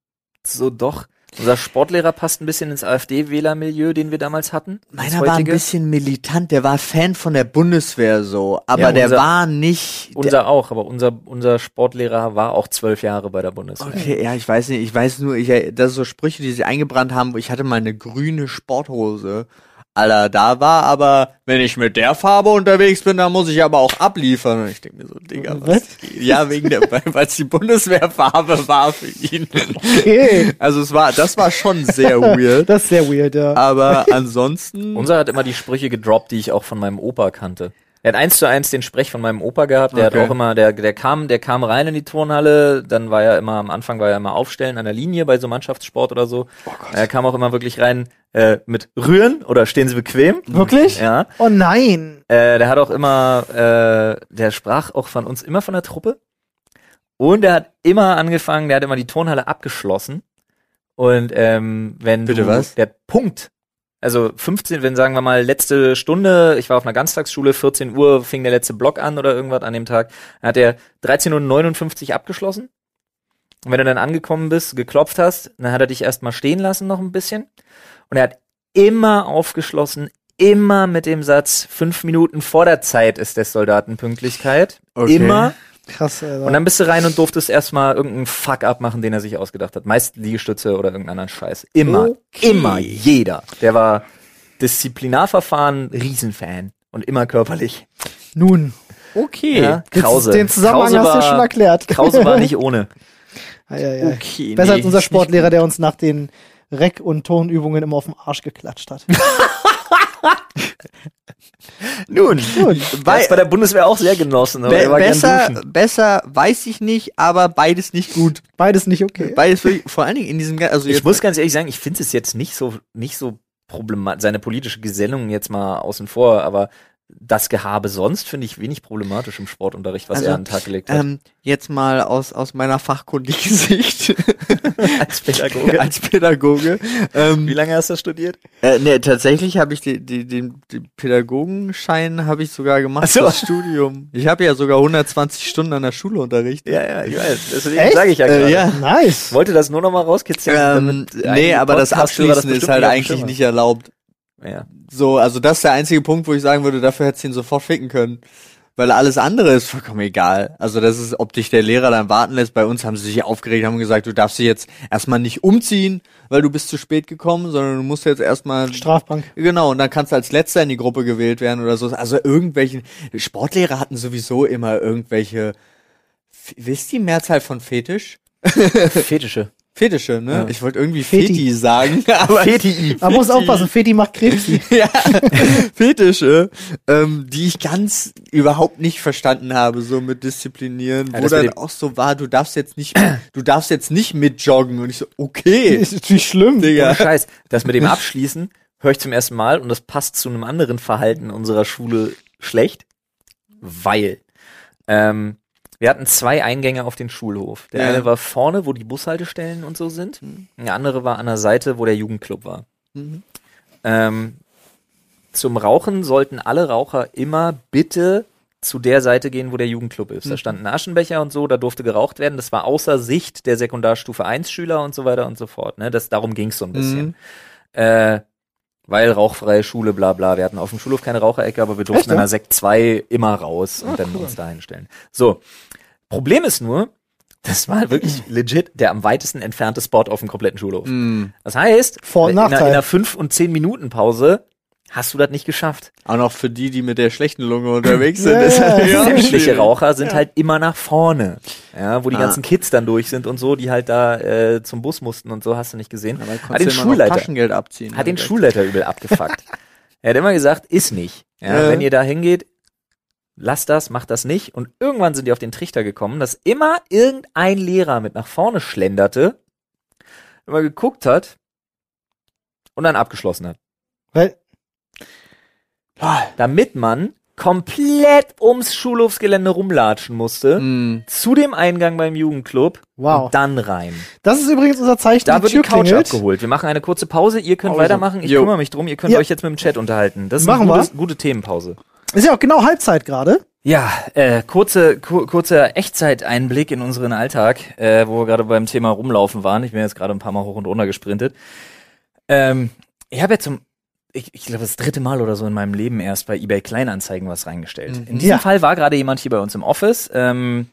so doch, unser Sportlehrer passt ein bisschen ins AfD-Wählermilieu, den wir damals hatten. meiner war ein bisschen militant, der war Fan von der Bundeswehr so, aber Ja, der unser- war nicht. Der, Unser auch, aber unser, unser Sportlehrer war auch zwölf Jahre bei der Bundeswehr. okay, ja, ich weiß nicht, ich weiß nur, ich, das sind so Sprüche, die sie eingebrannt haben, wo ich hatte mal eine grüne Sporthose. Alter, da war aber, wenn ich mit der Farbe unterwegs bin, dann muss ich aber auch abliefern. Und ich denke mir so, Digga, was? Ja, wegen der, weil es die Bundeswehrfarbe war für ihn. Okay. Also es war, das war schon sehr weird. Das ist sehr weird, ja. Aber ansonsten. Unser hat immer die Sprüche gedroppt, die ich auch von meinem Opa kannte. Er hat eins zu eins den Sprech von meinem Opa gehabt. Der Okay. hat auch immer, der, der kam, der kam rein in die Turnhalle. Dann war er immer am Anfang war er immer aufstellen an der Linie bei so Mannschaftssport oder so. er kam auch immer wirklich rein äh, mit rühren oder stehen Sie bequem. Wirklich? Ja. Oh nein. Äh, der hat auch immer, äh, der sprach auch von uns immer von der Truppe. Und er hat immer angefangen, der hat immer die Turnhalle abgeschlossen. Und ähm, wenn Bitte du, was? der Punkt, also 15, wenn sagen wir mal letzte Stunde, ich war auf einer Ganztagsschule, 14 Uhr fing der letzte Block an oder irgendwas an dem Tag, hat er 13.59 Uhr abgeschlossen. Und wenn du dann angekommen bist, geklopft hast, dann hat er dich erstmal stehen lassen noch ein bisschen. Und er hat immer aufgeschlossen, immer mit dem Satz, fünf Minuten vor der Zeit ist des Soldaten Pünktlichkeit. Okay. Immer. Krass, Alter. Und dann bist du rein und durftest erstmal irgendeinen Fuck-up machen, den er sich ausgedacht hat. Meist Liegestütze oder irgendeinen anderen Scheiß. Immer. Okay. Immer. Jeder. Der war Disziplinarverfahren, Riesenfan. Und immer körperlich. Nun, Okay. Ja, Krause. den Zusammenhang Krause hast du war, schon erklärt. Krause war nicht ohne. Ei, ei, ei. Okay. Besser nee, als unser Sportlehrer, der uns nach den Reck- und Tonübungen immer auf den Arsch geklatscht hat. Nun. Der hat's bei der Bundeswehr auch sehr genossen. Aber Be er besser, besser weiß ich nicht, aber beides nicht gut. Beides nicht okay. Beides vor allen Dingen in diesem, also Ich muss ganz ehrlich sagen, ich finde es jetzt nicht so, nicht so problematisch, seine politische Gesinnung jetzt mal außen vor, aber das Gehabe sonst finde ich wenig problematisch im Sportunterricht, was Also, er an den Tag gelegt hat. ähm, jetzt mal aus, aus meiner fachkundigen Sicht als Pädagoge. als Pädagoge. Ähm, Wie lange hast du studiert? äh, nee, tatsächlich habe ich die, die, den, den Pädagogenschein habe ich sogar gemacht, Ach so. das Studium. Ich habe ja sogar 120 Stunden an der Schule unterrichtet. Ja, ja, ich weiß. Deswegen Echt? sage ich ja Äh, gerade. ja. Nice. Ich wollte das nur noch mal rauskitzeln. Ähm, nee, aber das Podcast-Hörer Abschließen ist bestimmt halt eigentlich nicht erlaubt. Ja. So, also das ist der einzige Punkt, wo ich sagen würde, dafür hättest du ihn sofort ficken können. Weil alles andere ist vollkommen egal. Also das ist, ob dich der Lehrer dann warten lässt. Bei uns haben sie sich aufgeregt, haben gesagt, du darfst dich jetzt erstmal nicht umziehen, weil du bist zu spät gekommen, sondern du musst jetzt erstmal Strafbank. Genau, und dann kannst du als letzter in die Gruppe gewählt werden oder so. Also irgendwelche Sportlehrer hatten sowieso immer irgendwelche wisst ihr die Mehrzahl von Fetisch? Fetische. Fetische, ne? Ja. Ich wollte irgendwie Feti. Feti, sagen, aber Feti. Man muss aufpassen, Feti macht Krebsi. ja, Fetische, ähm, die ich ganz überhaupt nicht verstanden habe, so mit Disziplinieren, Ja, wo dann auch so war, du darfst jetzt nicht, du darfst jetzt nicht mitjoggen und ich so, okay, Ist natürlich schlimm. Digga. Ohne Scheiß. Das mit dem Abschließen höre ich zum ersten Mal und das passt zu einem anderen Verhalten unserer Schule schlecht, weil ähm, wir hatten zwei Eingänge auf den Schulhof. Der Ja. eine war vorne, wo die Bushaltestellen und so sind. Der andere war an der Seite, wo der Jugendclub war. Mhm. Ähm, zum Rauchen sollten alle Raucher immer bitte zu der Seite gehen, wo der Jugendclub ist. Da Mhm. standen Aschenbecher und so, da durfte geraucht werden. Das war außer Sicht der Sekundarstufe 1 Schüler und so weiter und so fort. Ne? Das, darum ging es so ein bisschen. Mhm. Äh, weil rauchfreie Schule, bla bla. Wir hatten auf dem Schulhof keine Raucherecke, aber wir durften Echt, in der Sekt 2 immer raus und Ah, dann cool. uns da hinstellen. So. Problem ist nur, Das war wirklich legit der am weitesten entfernte Spot auf dem kompletten Schulhof. Mm. Das heißt, Vor- in einer, in einer 5 und 10 Minuten Pause hast du das nicht geschafft. Auch noch für die, die mit der schlechten Lunge unterwegs sind. Ja, ja, Sämtliche. Raucher sind halt immer nach vorne. Ja, wo die Ah. ganzen Kids dann durch sind und so, die halt da äh, zum Bus mussten und so, hast du nicht gesehen. Aber Hat den Schulleiter, Taschengeld abziehen. hat den Also, Schulleiter übel abgefuckt. er hat immer gesagt, ist nicht. Ja, Ja. Wenn ihr da hingeht, lasst das, macht das nicht. Und irgendwann sind die auf den Trichter gekommen, dass immer irgendein Lehrer mit nach vorne schlenderte, immer geguckt hat und dann abgeschlossen hat. Weil, Damit man komplett ums Schulhofsgelände rumlatschen musste, Mm. zu dem Eingang beim Jugendclub Wow. und dann rein. das ist übrigens unser Zeichen, Da wird die Tür Couch klingelt. abgeholt. Wir machen eine kurze Pause. Ihr könnt Also, weitermachen. Ich jo. kümmere mich drum. Ihr könnt Ja. euch jetzt mit dem Chat unterhalten. Das ist Machen eine wir. gute, gute Themenpause. Ist ja auch genau Halbzeit gerade. Ja, äh, kurze, ku kurzer Echtzeiteinblick in unseren Alltag, äh, wo wir gerade beim Thema rumlaufen waren. Ich bin jetzt gerade ein paar Mal hoch und runter gesprintet. Ähm, ich habe jetzt zum, ich, ich glaube, das dritte Mal oder so in meinem Leben erst bei eBay Kleinanzeigen was reingestellt. Mhm. In diesem Ja. Fall war gerade jemand hier bei uns im Office. Ähm,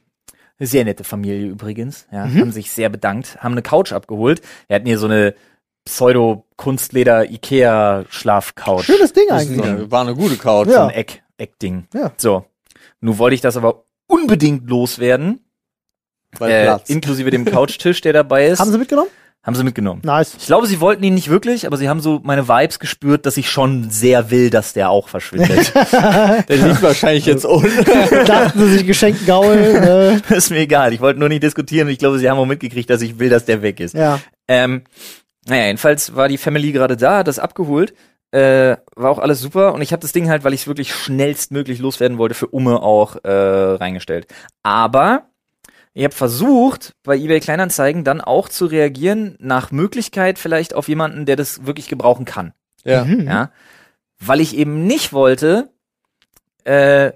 eine sehr nette Familie übrigens. Ja, Mhm. haben sich sehr bedankt, haben eine Couch abgeholt. Wir hatten hier so eine Pseudo-Kunstleder-Ikea-Schlafcouch. Schönes Ding eigentlich. so war eine gute Couch. Ja. so ein Eck, Eckding. Ja. So. Nun wollte ich das aber unbedingt loswerden. Weil Äh, Platz. inklusive dem Couchtisch, der dabei ist. Haben sie mitgenommen? Haben sie mitgenommen. Nice. Ich glaube, sie wollten ihn nicht wirklich, aber sie haben so meine Vibes gespürt, dass ich schon sehr will, dass der auch verschwindet. Der liegt wahrscheinlich jetzt unten. Dachten sie sich geschenkt Gaul. Ne? ist mir egal. Ich wollte nur nicht diskutieren und ich glaube, sie haben auch mitgekriegt, dass ich will, dass der weg ist. Ja. Ähm, naja, jedenfalls war die Family gerade da, hat das abgeholt. Äh, war auch alles super und ich habe das Ding halt, weil ich es wirklich schnellstmöglich loswerden wollte, für Umme auch äh, reingestellt. Aber ich habe versucht, bei eBay Kleinanzeigen dann auch zu reagieren, nach Möglichkeit vielleicht auf jemanden, der das wirklich gebrauchen kann. Ja. Mhm. Ja, weil ich eben nicht wollte, äh,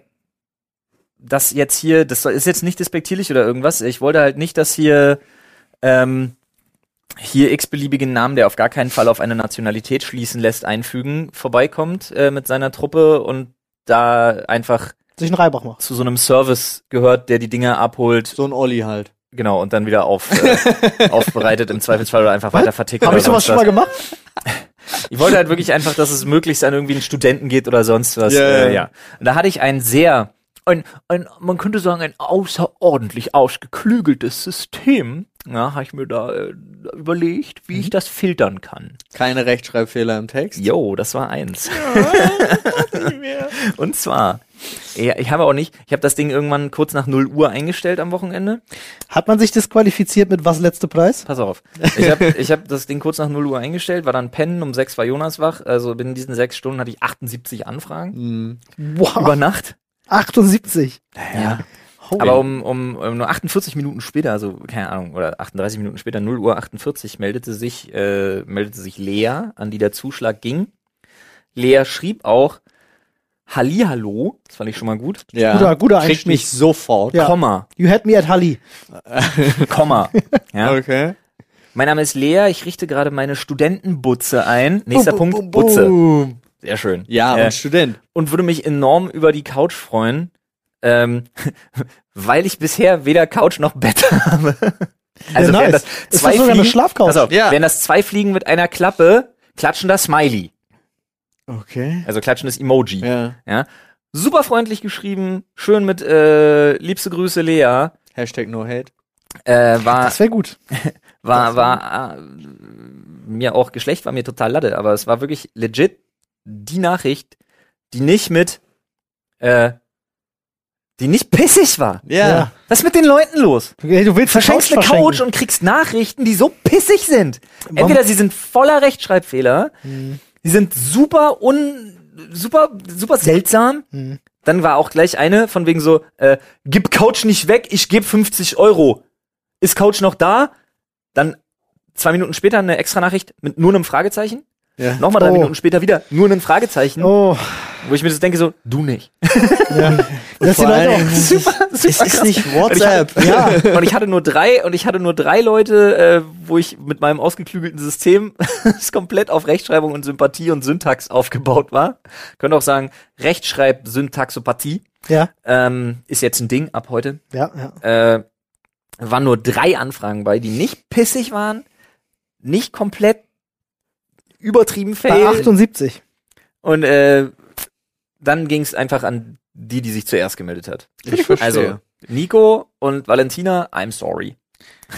dass jetzt hier, das ist jetzt nicht despektierlich oder irgendwas, ich wollte halt nicht, dass hier ähm, hier x-beliebigen Namen, der auf gar keinen Fall auf eine Nationalität schließen lässt, einfügen, vorbeikommt äh, mit seiner Truppe und da einfach Sich einen Reibach macht. zu so einem Service gehört, der die Dinge abholt, So ein Olli halt. genau, und dann wieder auf, äh, aufbereitet im Zweifelsfall oder einfach weiter vertickt. Habe ich sowas schon mal gemacht? Ich wollte halt wirklich einfach, dass es möglichst an irgendwie einen Studenten geht oder sonst was. Ja, äh, ja. ja. Und da hatte ich ein sehr, ein, ein, man könnte sagen, ein außerordentlich ausgeklügeltes System. Ja, habe ich mir da äh, überlegt, wie ich das filtern kann. Keine Rechtschreibfehler im Text. Jo, das war eins. Und zwar, ja, ich habe auch nicht, ich habe das Ding irgendwann kurz nach 0 Uhr eingestellt am Wochenende. Hat man sich disqualifiziert mit was letzte Preis? Pass auf. Ich habe ich hab das Ding kurz nach 0 Uhr eingestellt, war dann pennen, um 6 war Jonas wach. Also binnen diesen sechs Stunden hatte ich 78 Anfragen. Hm. Wow. Über Nacht. 78. Ja. Holy. Aber um, um, um nur 48 Minuten später, also keine Ahnung, oder 38 Minuten später, 0 Uhr 48, meldete sich, äh, meldete sich Lea, an die der Zuschlag ging. Lea schrieb auch Hallihallo, das fand ich schon mal gut, Ja. Guter- guter Kriegt Einstieg. mich sofort. Ja. Komma, You had me at Halli. Komma. Ja. Okay. Mein Name ist Lea, ich richte gerade meine Studentenbutze ein. Nächster Bum, Punkt, bum, bum, Butze. Sehr schön. Ja, Äh, und Student. und würde mich enorm über die Couch freuen, ähm, weil ich bisher weder Couch noch Bett habe. Also Ja, wären nice. das Ist zwei das sogar eine Fliegen, Schlafcouch? pass auf, Ja. wären das zwei Fliegen mit einer Klappe, klatschender Smiley, Okay. also klatschendes Emoji. Ja. Ja. Super freundlich geschrieben, schön mit äh, liebste Grüße Lea. Hashtag no hate. Äh, war Das wäre gut. war war äh, mir auch Geschlecht war mir total latte, aber es war wirklich legit die Nachricht, die nicht mit äh, die nicht pissig war. Ja. Was ist mit den Leuten los? Du willst Verschenkst eine verschenken. Couch und kriegst Nachrichten, die so pissig sind. Entweder sie sind voller Rechtschreibfehler, Hm. sie sind super un super super seltsam. Hm. Dann war auch gleich eine von wegen so, äh, gib Couch nicht weg, ich gebe 50 Euro. Ist Couch noch da? Dann zwei Minuten später eine extra Nachricht mit nur einem Fragezeichen. Ja. Nochmal drei Oh. Minuten später wieder nur ein Fragezeichen, Oh, wo ich mir das denke so, du nicht. ja. Das vor Leute auch. super, super Es ist krass. nicht Und ich WhatsApp. hatte, ja. und ich hatte nur drei und ich hatte nur drei Leute, äh, wo ich mit meinem ausgeklügelten System das komplett auf Rechtschreibung und Sympathie und Syntax aufgebaut war. Könnte auch sagen Rechtschreib Syntaxopathie Ja, ähm, ist jetzt ein Ding ab heute. ja, ja. Äh, waren nur drei Anfragen bei, die nicht pissig waren, nicht komplett übertrieben Bei fail. 78. Und äh, dann ging es einfach an die, die sich zuerst gemeldet hat. Ich verstehe. Also Nico und Valentina, I'm sorry.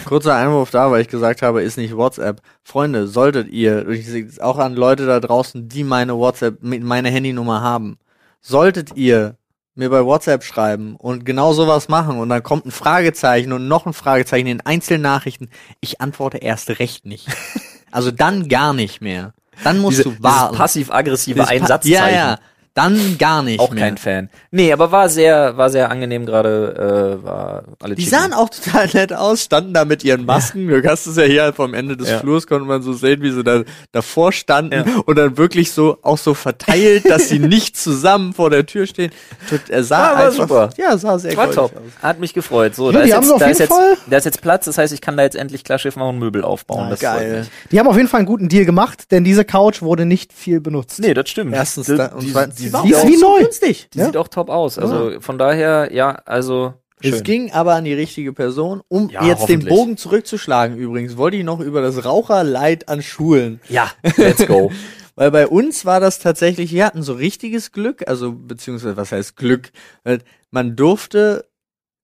Kurzer Einwurf da, weil ich gesagt habe, ist nicht WhatsApp. Freunde, solltet ihr, ich sehe es auch an Leute da draußen, die meine WhatsApp, meine Handynummer haben, solltet ihr mir bei WhatsApp schreiben und genau sowas machen und dann kommt ein Fragezeichen und noch ein Fragezeichen in einzelnen Nachrichten, ich antworte erst recht nicht. Also dann gar nicht mehr. Dann musst Diese, du warten. passiv-aggressive Einsatzzeichen. Ja, ja. Dann gar nicht Auch mehr. kein Fan. Nee, aber war sehr, war sehr angenehm gerade, äh, war alle Die chicken. sahen auch total nett aus, standen da mit ihren Masken. Du hast es ja hier halt vom Ende des Ja. Flurs, konnte man so sehen, wie sie da davor standen Ja. und dann wirklich so auch so verteilt, dass sie nicht zusammen vor der Tür stehen. Tut- Er sah Ja, war einfach, super. Ja, sah sehr War top. aus. Hat mich gefreut. So, Ja, da, die ist haben jetzt, da, ist jeden jetzt, Fall- da ist jetzt Platz, das heißt, ich kann da jetzt endlich klar Schiff machen und Möbel aufbauen. Ah, das geil. Die haben auf jeden Fall einen guten Deal gemacht, denn diese Couch wurde nicht viel benutzt. Nee, das stimmt. Erstens die, da, und die, zweitens, die, die ist auch wie so neu. günstig. die Ja. sieht auch top aus. Also von daher, ja, also schön. Es ging aber an die richtige Person. Um Ja, jetzt den. Bogen zurückzuschlagen übrigens, wollte ich noch über das Raucherleid an Schulen ja, let's go. Weil bei uns war das tatsächlich, wir hatten so richtiges Glück, also beziehungsweise was heißt Glück? Weil Man durfte,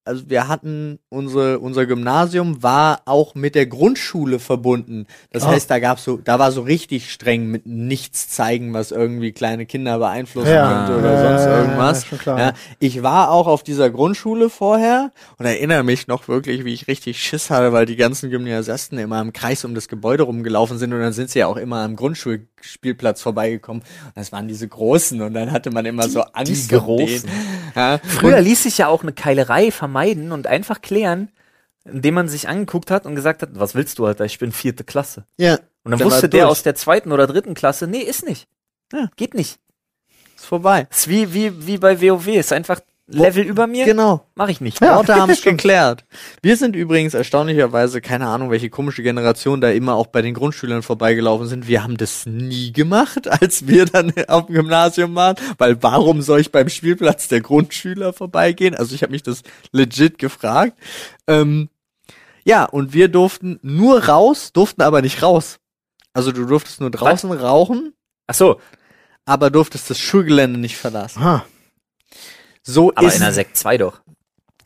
also wir hatten unsere, unser Gymnasium war auch mit der Grundschule verbunden. Das Ah. heißt, da gab's so, da war so richtig streng mit nichts zeigen, was irgendwie kleine Kinder beeinflussen Ja. könnte oder Ja, sonst irgendwas. Ja, ich war auch auf dieser Grundschule vorher und erinnere mich noch wirklich, wie ich richtig Schiss hatte, weil die ganzen Gymnasiasten immer im Kreis um das Gebäude rumgelaufen sind und dann sind sie ja auch immer am Grundschulspielplatz vorbeigekommen. Und das waren diese Großen und dann hatte man immer so Angst die. Großen. Ja. Früher ließ sich ja auch eine Keilerei vermeiden und einfach klären, indem man sich angeguckt hat und gesagt hat, was willst du, Alter? Ich bin vierte Klasse. Ja, Und dann war wusste der durch. aus der zweiten oder dritten Klasse, nee, ist nicht. Ja. Geht nicht. ist vorbei. Ist wie, wie, wie bei WoW. Ist einfach Level über mir. Genau. Mach ich nicht. Ja. Worte haben es geklärt. Wir sind übrigens erstaunlicherweise, keine Ahnung, welche komische Generation da immer auch bei den Grundschülern vorbeigelaufen sind. Wir haben das nie gemacht, als wir dann auf dem Gymnasium waren, weil warum soll ich beim Spielplatz der Grundschüler vorbeigehen? Also ich habe mich das legit gefragt. Ähm, ja, und wir durften nur raus, durften aber nicht raus. Also du durftest nur draußen rauchen, Ach so, aber durftest das Schulgelände nicht verlassen. Aha. So aber ist in der Sekt 2 doch.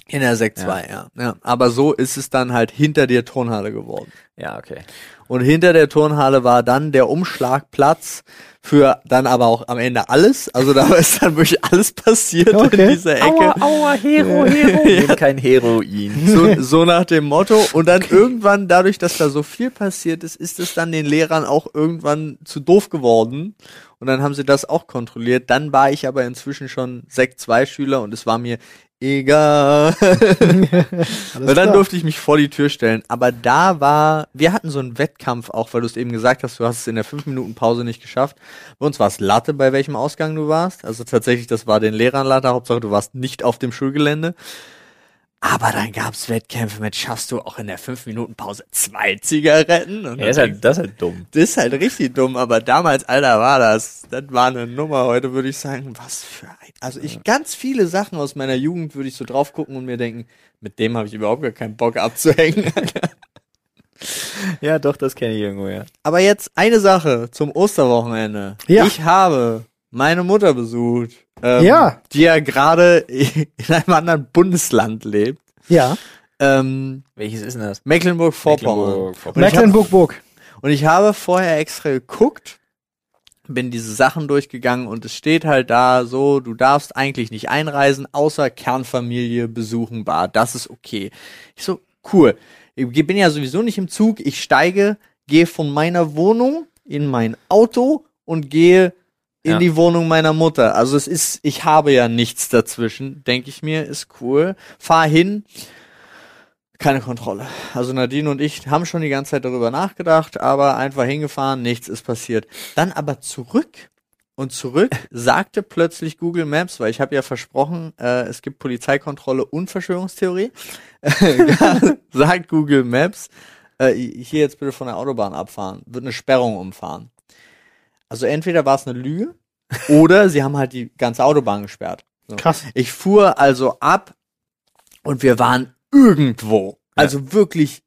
In der Sekt 2, ja. ja. Aber so ist es dann halt hinter der Turnhalle geworden. Ja, okay. Und hinter der Turnhalle war dann der Umschlagplatz für dann aber auch am Ende alles. Also da ist dann wirklich alles passiert Okay. in dieser Ecke. Aua, aua, Hero, Hero. Nehmen kein Heroin. So, so nach dem Motto. Und dann irgendwann, dadurch, dass da so viel passiert ist, ist es dann den Lehrern auch irgendwann zu doof geworden. Und dann haben sie das auch kontrolliert. Dann war ich aber inzwischen schon Sekt 2 Schüler und es war mir egal. Weil dann durfte ich mich vor die Tür stellen. Aber da war, wir hatten so einen Wettkampf auch, weil du es eben gesagt hast, du hast es in der 5 Minuten Pause nicht geschafft. Bei uns war es Latte, bei welchem Ausgang du warst. Also tatsächlich, das war den Lehrern Latte. Hauptsache, du warst nicht auf dem Schulgelände. Aber dann gab's Wettkämpfe mit, schaffst du auch in der 5 Minuten Pause zwei Zigaretten? Und Ja, ist halt, das ist halt dumm. das ist halt richtig dumm, aber damals, Alter, war das. Das war eine Nummer. Heute würde ich sagen, was für ein. Also ich ganz viele Sachen aus meiner Jugend würde ich so drauf gucken und mir denken, mit dem habe ich überhaupt gar keinen Bock abzuhängen. Ja, doch, das kenne ich irgendwo, ja. aber jetzt eine Sache zum Osterwochenende. Ja. Ich habe meine Mutter besucht, ähm, Ja. die ja gerade in einem anderen Bundesland lebt. Ja. Ähm, Welches ist denn das? Mecklenburg-Vorpommern. Mecklenburg-Vorpommern. Und ich hab- Mecklenburg-Burg. Und ich habe vorher extra geguckt, bin diese Sachen durchgegangen und es steht halt da so, du darfst eigentlich nicht einreisen, außer Kernfamilie besuchen bar. Das ist okay. Ich so, cool. Ich bin ja sowieso nicht im Zug. Ich steige, gehe von meiner Wohnung in mein Auto und gehe in Ja. die Wohnung meiner Mutter. Also es ist, ich habe ja nichts dazwischen, denke ich mir, ist cool. Fahr hin, keine Kontrolle. Also Nadine und ich haben schon die ganze Zeit darüber nachgedacht, aber einfach hingefahren, nichts ist passiert. Dann aber zurück und zurück sagte plötzlich Google Maps, weil ich habe ja versprochen, äh, es gibt Polizeikontrolle und Verschwörungstheorie, sagt Google Maps, äh, hier jetzt bitte von der Autobahn abfahren, wird eine Sperrung umfahren. Also entweder war es eine Lüge oder sie haben halt die ganze Autobahn gesperrt. So. Krass. Ich fuhr also ab und wir waren irgendwo. Also wirklich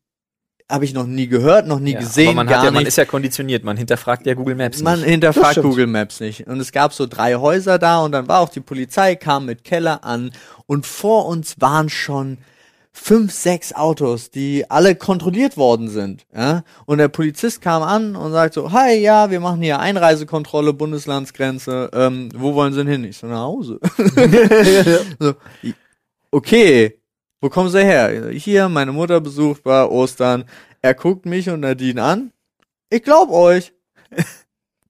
habe ich noch nie gehört, noch nie Ja, gesehen, aber man, ja, man ist ja konditioniert, man hinterfragt ja Google Maps Man nicht. hinterfragt stimmt. Google Maps nicht. Und es gab so drei Häuser da und dann war auch die Polizei, kam mit Keller an und vor uns waren schon fünf, sechs Autos, die alle kontrolliert worden sind. Ja? Und der Polizist kam an und sagt so, hi, ja, wir machen hier Einreisekontrolle, Bundeslandsgrenze, ähm, wo wollen Sie denn hin? Ich so, nach Hause. so, okay, wo kommen Sie her? Hier, meine Mutter besucht bei Ostern. Er guckt mich und Nadine an. Ich glaub euch.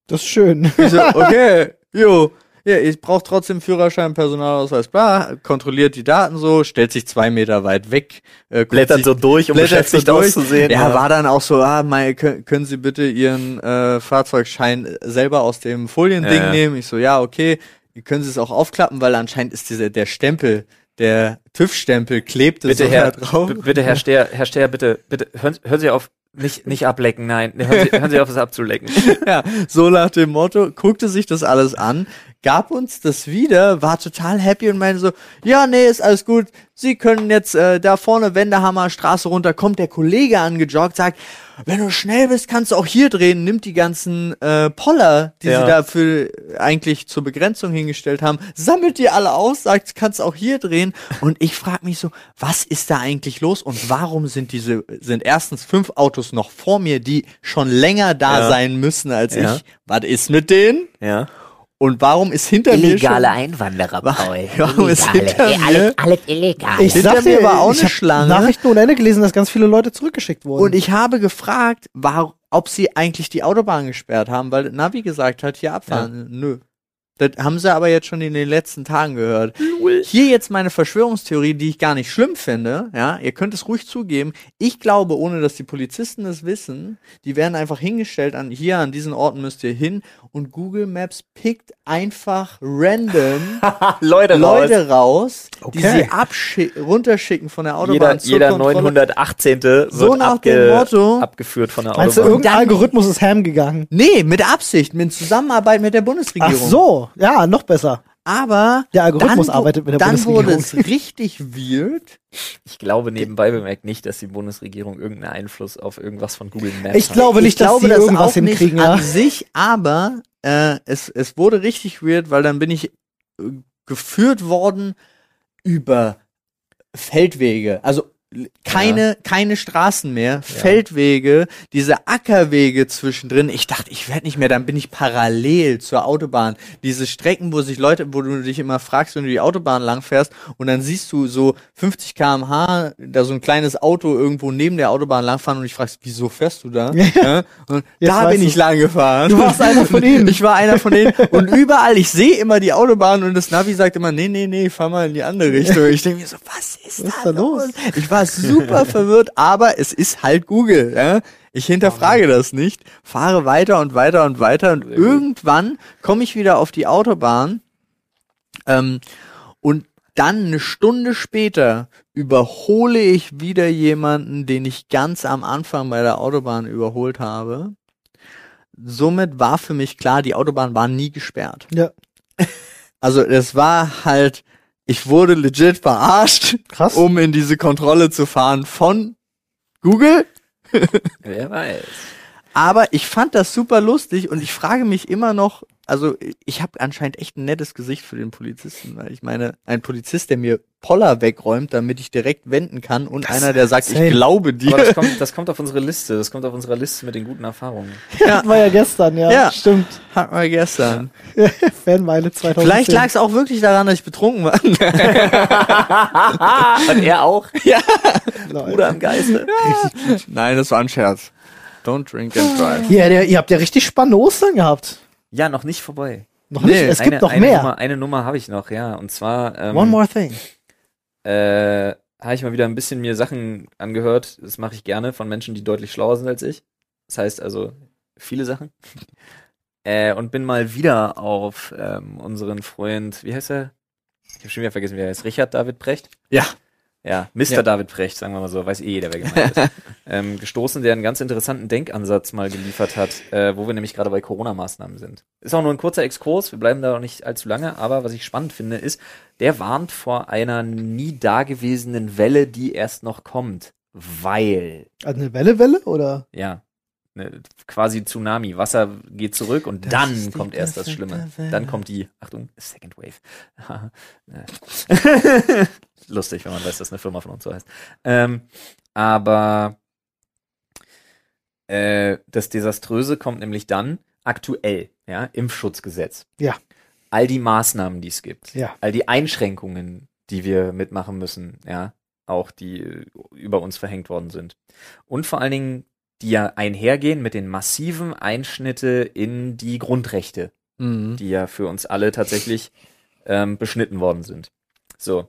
Das ist schön. Ich so, okay, jo. Ja, ich brauche trotzdem Führerschein, Personalausweis, bla, kontrolliert die Daten so, stellt sich zwei Meter weit weg, äh, Blättert sich- so durch, um blättert beschäftigt so durch. auszusehen. Ja, war dann auch so, ah, mein, können, Sie bitte Ihren äh, Fahrzeugschein selber aus dem Foliending Ja, ja. nehmen? Ich so, ja, okay. Können Sie es auch aufklappen, weil anscheinend ist dieser der Stempel, der TÜV-Stempel klebte bitte, so Herr, da drauf. bitte, Herr Steher, Herr Steher, bitte, bitte, hören, hören Sie auf, nicht, nicht ablecken, nein, hören Sie, hören Sie auf, es abzulecken. Ja, so nach dem Motto, guckte sich das alles an, gab uns das wieder, war total happy und meinte so, ja, nee, ist alles gut, Sie können jetzt äh, da vorne Wendehammer Straße runter, kommt der Kollege angejoggt, sagt, wenn du schnell bist, kannst du auch hier drehen, nimmt die ganzen äh, Poller, die Ja. sie dafür eigentlich zur Begrenzung hingestellt haben, sammelt die alle aus, sagt, kannst auch hier drehen und ich frage mich so, was ist da eigentlich los und warum sind diese, sind erstens fünf Autos noch vor mir, die schon länger da Ja. sein müssen als Ja. ich. Was ist mit denen? Ja. Und warum ist hinter Illegale mir Einwanderer, Paul. Warum ist hinter mir- alles, alles illegal. Ich Hinter sag mir war auch ich eine Schlange. Nachrichten ohne Ende gelesen, dass ganz viele Leute zurückgeschickt wurden. und ich habe gefragt, war, ob sie eigentlich die Autobahn gesperrt haben, weil Navi gesagt hat, hier abfahren. Nö. Das haben sie aber jetzt schon in den letzten Tagen gehört. Hier jetzt meine Verschwörungstheorie, die ich gar nicht schlimm finde. Ja, ihr könnt es ruhig zugeben. Ich glaube, ohne dass die Polizisten es wissen, die werden einfach hingestellt an hier an diesen Orten müsst ihr hin und Google Maps pickt einfach random Leute, Leute raus, die Okay. sie abschi- runterschicken von der Autobahn Jeder, zur jeder Kontrolle. 918. wird So nach abge, dem Motto. abgeführt von der Autobahn. irgendein Algorithmus ist ham gegangen? Nee, mit Absicht, mit Zusammenarbeit mit der Bundesregierung. Ach so, ja, noch besser. Aber Der Algorithmus dann, arbeitet mit der dann wurde es richtig weird. Ich glaube nebenbei bemerkt nicht, dass die Bundesregierung irgendeinen Einfluss auf irgendwas von Google Maps Ich hat. glaube nicht, ich dass glaube sie das irgendwas auch nicht hinkriegen, an ja. sich, aber äh, es, es wurde richtig weird, weil dann bin ich äh, geführt worden über Feldwege. Also keine, keine Straßen mehr, Feldwege, diese Ackerwege zwischendrin. Ich dachte, ich werde nicht mehr, dann bin ich parallel zur Autobahn. Diese Strecken, wo sich Leute, wo du dich immer fragst, wenn du die Autobahn lang fährst und dann siehst du so 50 km/h da so ein kleines Auto irgendwo neben der Autobahn langfahren und ich fragst, wieso fährst du da? Ja. Und Jetzt da bin ich lang gefahren. Du warst einer von ihnen. Ich war einer von denen. Und überall, ich sehe immer die Autobahn und das Navi sagt immer, nee, nee, nee, fahr mal in die andere Richtung. Ich denke mir so, was ist, Was da, ist da los? Ich war super verwirrt, aber es ist halt Google. Ja? Ich hinterfrage das nicht, fahre weiter und weiter und weiter und irgendwann komme ich wieder auf die Autobahn ähm, und dann eine Stunde später überhole ich wieder jemanden, den ich ganz am Anfang bei der Autobahn überholt habe. Somit war für mich klar, die Autobahn war nie gesperrt. Ja, Also es war halt, ich wurde legit verarscht, krass. um in diese Kontrolle zu fahren von Google. Wer weiß. Aber ich fand das super lustig und ich frage mich immer noch, also ich habe anscheinend echt ein nettes Gesicht für den Polizisten, weil ich meine, ein Polizist, der mir Poller wegräumt, damit ich direkt wenden kann und einer, der sagt, insane. ich glaube dir. Aber das kommt, das kommt auf unsere Liste. Das kommt auf unserer Liste mit den guten Erfahrungen. Hatten wir ja gestern, ja. Ja. Stimmt. Hatten wir gestern. Fanmeile 2010. Vielleicht lag es auch wirklich daran, dass ich betrunken war. Und er auch. Leute. Bruder im Geiste. Nein, das war ein Scherz. Don't drink and drive. Ja, der, ihr habt ja richtig spannende Ostern gehabt. Ja, noch nicht vorbei. Noch Nee, nicht, es eine, gibt noch eine mehr. Nummer, eine Nummer habe ich noch, ja. Und zwar ähm, One more thing. äh, habe ich mal wieder ein bisschen mir Sachen angehört. Das mache ich gerne von Menschen, die deutlich schlauer sind als ich. Das heißt also viele Sachen. äh, und bin mal wieder auf ähm, unseren Freund, wie heißt er? Ich habe schon wieder vergessen, wie er heißt. Richard David Precht? Ja. Ja, Mr. Ja. David Precht, sagen wir mal so, weiß eh jeder, wer gemeint ist. ähm, gestoßen, der einen ganz interessanten Denkansatz mal geliefert hat, äh, wo wir nämlich gerade bei Corona-Maßnahmen sind. Ist auch nur ein kurzer Exkurs, wir bleiben da auch nicht allzu lange, aber was ich spannend finde, ist, der warnt vor einer nie dagewesenen Welle, die erst noch kommt. weil, Also eine Welle, Welle oder? ja, ne, quasi Tsunami, Wasser geht zurück und Das dann kommt erst das Schlimme. Dann kommt die, Achtung, Second Wave. Lustig, wenn man weiß, dass eine Firma von uns so heißt. Ähm, aber äh, das Desaströse kommt nämlich dann aktuell, ja, Impfschutzgesetz. Ja. All die Maßnahmen, die es gibt, Ja. all die Einschränkungen, die wir mitmachen müssen, ja, auch die über uns verhängt worden sind. Und vor allen Dingen, die ja einhergehen mit den massiven Einschnitte in die Grundrechte, Mhm. die ja für uns alle tatsächlich ähm, beschnitten worden sind. So.